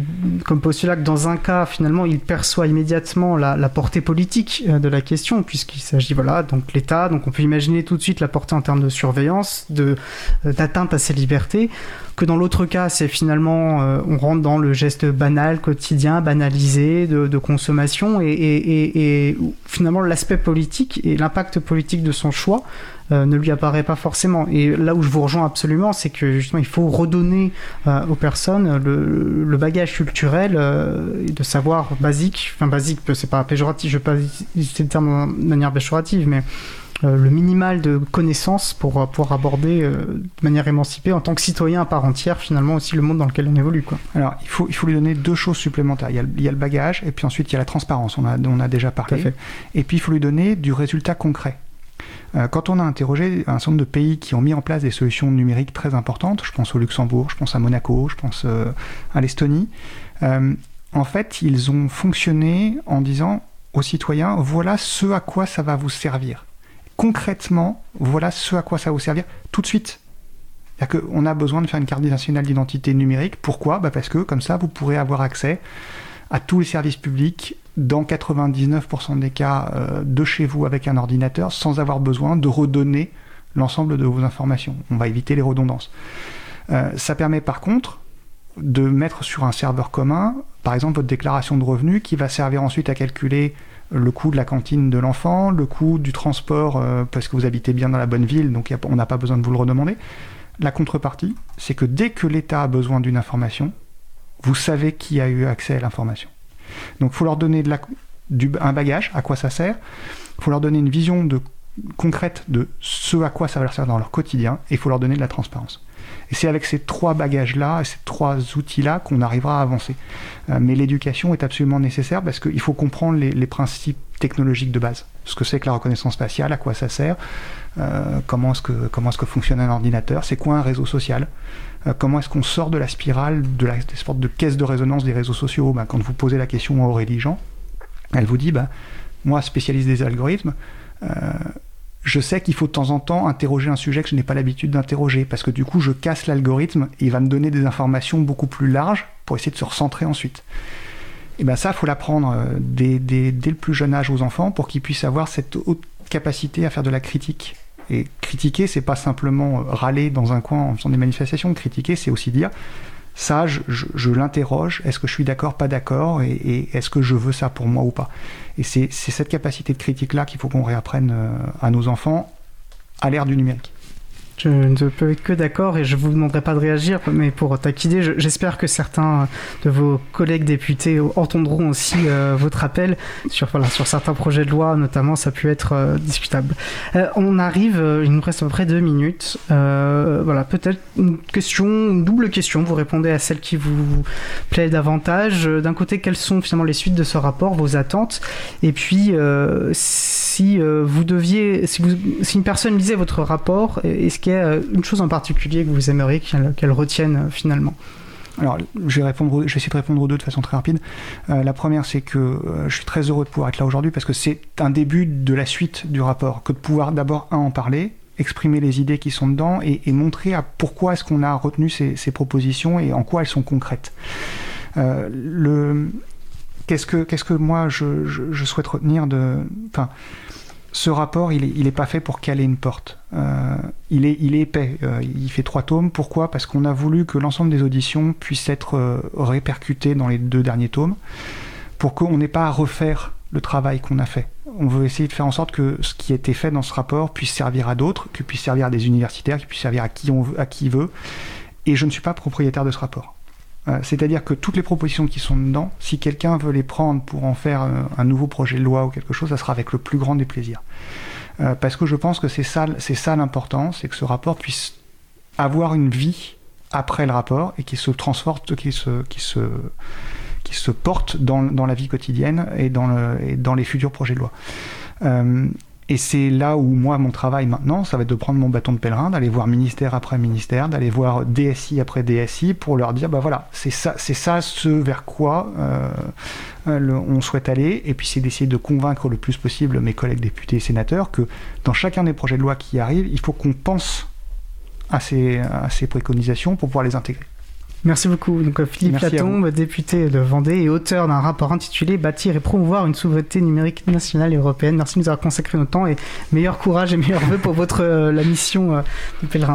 comme postulat que dans un cas, finalement, il perçoit immédiatement la, la portée politique euh, de la question, puisqu'il s'agit, voilà, donc l'État, donc on peut imaginer tout de suite la portée en termes de surveillance, de d'atteinte à ses libertés, que dans l'autre cas, c'est finalement, on rentre dans le geste banal, quotidien, banalisé de, de consommation, et, et, et, finalement, l'aspect politique et l'impact politique de son choix euh, ne lui apparaît pas forcément. Et là où je vous rejoins absolument, c'est que justement il faut redonner euh, aux personnes le, bagage culturel euh, de savoir basique, enfin basique, c'est pas péjoratif, je vais pas utiliser le terme de manière péjorative, mais le minimal de connaissances pour pouvoir aborder de manière émancipée en tant que citoyen à part entière finalement aussi le monde dans lequel on évolue. Quoi. Alors il faut, il faut lui donner deux choses supplémentaires. Il y, a, il y a le bagage et puis ensuite il y a la transparence, on a, on a déjà parlé. Et puis il faut lui donner du résultat concret. Euh, quand on a interrogé un certain nombre de pays qui ont mis en place des solutions numériques très importantes, je pense au Luxembourg, je pense à Monaco, je pense euh, à l'Estonie, euh, en fait, ils ont fonctionné en disant aux citoyens, voilà ce à quoi ça va vous servir. Concrètement, voilà ce à quoi ça va vous servir tout de suite. C'est-à-dire qu'on a besoin de faire une carte nationale d'identité numérique. Pourquoi? Bah Parce que comme ça, vous pourrez avoir accès à tous les services publics dans 99% des cas euh, de chez vous avec un ordinateur sans avoir besoin de redonner l'ensemble de vos informations. On va éviter les redondances. Euh, ça permet par contre de mettre sur un serveur commun, par exemple, votre déclaration de revenus qui va servir ensuite à calculer le coût de la cantine de l'enfant, le coût du transport euh, parce que vous habitez bien dans la bonne ville, donc on n'a pas besoin de vous le redemander. La contrepartie, c'est que dès que l'État a besoin d'une information, vous savez qui a eu accès à l'information. Donc il faut leur donner un bagage, à quoi ça sert. Il faut leur donner une vision concrète de ce à quoi ça va leur servir dans leur quotidien. Et il faut leur donner de la transparence. Et c'est avec ces trois bagages-là, ces trois outils-là qu'on arrivera à avancer. Euh, mais l'éducation est absolument nécessaire parce qu'il faut comprendre les, principes technologiques de base. Ce que c'est que la reconnaissance faciale, à quoi ça sert, euh, comment est-ce que, comment est-ce que fonctionne un ordinateur, c'est quoi un réseau social, comment est-ce qu'on sort de la spirale, de la sorte de caisse de résonance des réseaux sociaux? Ben, Quand vous posez la question à Aurélie Jean, elle vous dit, bah, moi, spécialiste des algorithmes, euh, je sais qu'il faut de temps en temps interroger un sujet que je n'ai pas l'habitude d'interroger, parce que du coup, je casse l'algorithme et il va me donner des informations beaucoup plus larges pour essayer de se recentrer ensuite. Et bien ça, il faut l'apprendre euh, dès, le plus jeune âge aux enfants pour qu'ils puissent avoir cette haute capacité à faire de la critique et critiquer, c'est pas simplement euh, râler dans un coin en faisant des manifestations. Critiquer, c'est aussi dire ça, je, l'interroge, est-ce que je suis d'accord, pas d'accord, et, est-ce que je veux ça pour moi ou pas? Et c'est cette capacité de critique-là qu'il faut qu'on réapprenne euh, à nos enfants à l'ère du numérique. Je ne peux être que d'accord et je vous demanderai pas de réagir, mais pour taquiner, j'espère que certains de vos collègues députés entendront aussi euh, votre appel sur, voilà, sur certains projets de loi, notamment, ça peut être euh, discutable. Euh, on arrive, il nous reste à peu près deux minutes. voilà, peut-être une question, une double question. Vous répondez à celle qui vous plaît davantage. D'un côté, quelles sont finalement les suites de ce rapport, vos attentes, et puis si vous deviez, si, une personne lisait votre rapport, est-ce qu'il y a une chose en particulier que vous aimeriez qu'elle retienne finalement? Alors, je vais, essayer de répondre aux deux de façon très rapide. Euh, la première, c'est que euh, je suis très heureux de pouvoir être là aujourd'hui parce que c'est un début de la suite du rapport, que de pouvoir d'abord, un, en parler, exprimer les idées qui sont dedans et, montrer à pourquoi est-ce qu'on a retenu ces, propositions et en quoi elles sont concrètes. Euh. Qu'est-ce que, qu'est-ce que moi je, je, je souhaite retenir de... Enfin, ce rapport, il n'est pas fait pour caler une porte. Euh, il, est, il est épais. Euh, il fait trois tomes. Pourquoi? Parce qu'on a voulu que l'ensemble des auditions puissent être euh, répercutées dans les deux derniers tomes, pour qu'on n'ait pas à refaire le travail qu'on a fait. On veut essayer de faire en sorte que ce qui a été fait dans ce rapport puisse servir à d'autres, qu'il puisse servir à des universitaires, qu'il puisse servir à qui, on veut, à qui veut. Et je ne suis pas propriétaire de ce rapport. Euh, c'est-à-dire que toutes les propositions qui sont dedans, si quelqu'un veut les prendre pour en faire euh, un nouveau projet de loi ou quelque chose, ça sera avec le plus grand des plaisirs. Euh, parce que je pense que c'est ça, c'est ça l'important, c'est que ce rapport puisse avoir une vie après le rapport et qui se transforme, qui se, porte dans, la vie quotidienne et dans les futurs projets de loi. Et c'est là où moi, mon travail maintenant, ça va être de prendre mon bâton de pèlerin, d'aller voir ministère après ministère, d'aller voir DSI après DSI pour leur dire, bah voilà, c'est ça, c'est ça ce vers quoi euh, on souhaite aller. Et puis c'est d'essayer de convaincre le plus possible mes collègues députés et sénateurs que dans chacun des projets de loi qui arrivent, il faut qu'on pense à ces, à ces préconisations pour pouvoir les intégrer. Merci beaucoup. Donc, euh, Philippe Latombe, député de Vendée et auteur d'un rapport intitulé Bâtir et promouvoir une souveraineté numérique nationale et européenne. Merci de nous avoir consacré notre temps et meilleur courage et meilleur vœux pour votre, euh, la mission euh, du pèlerin.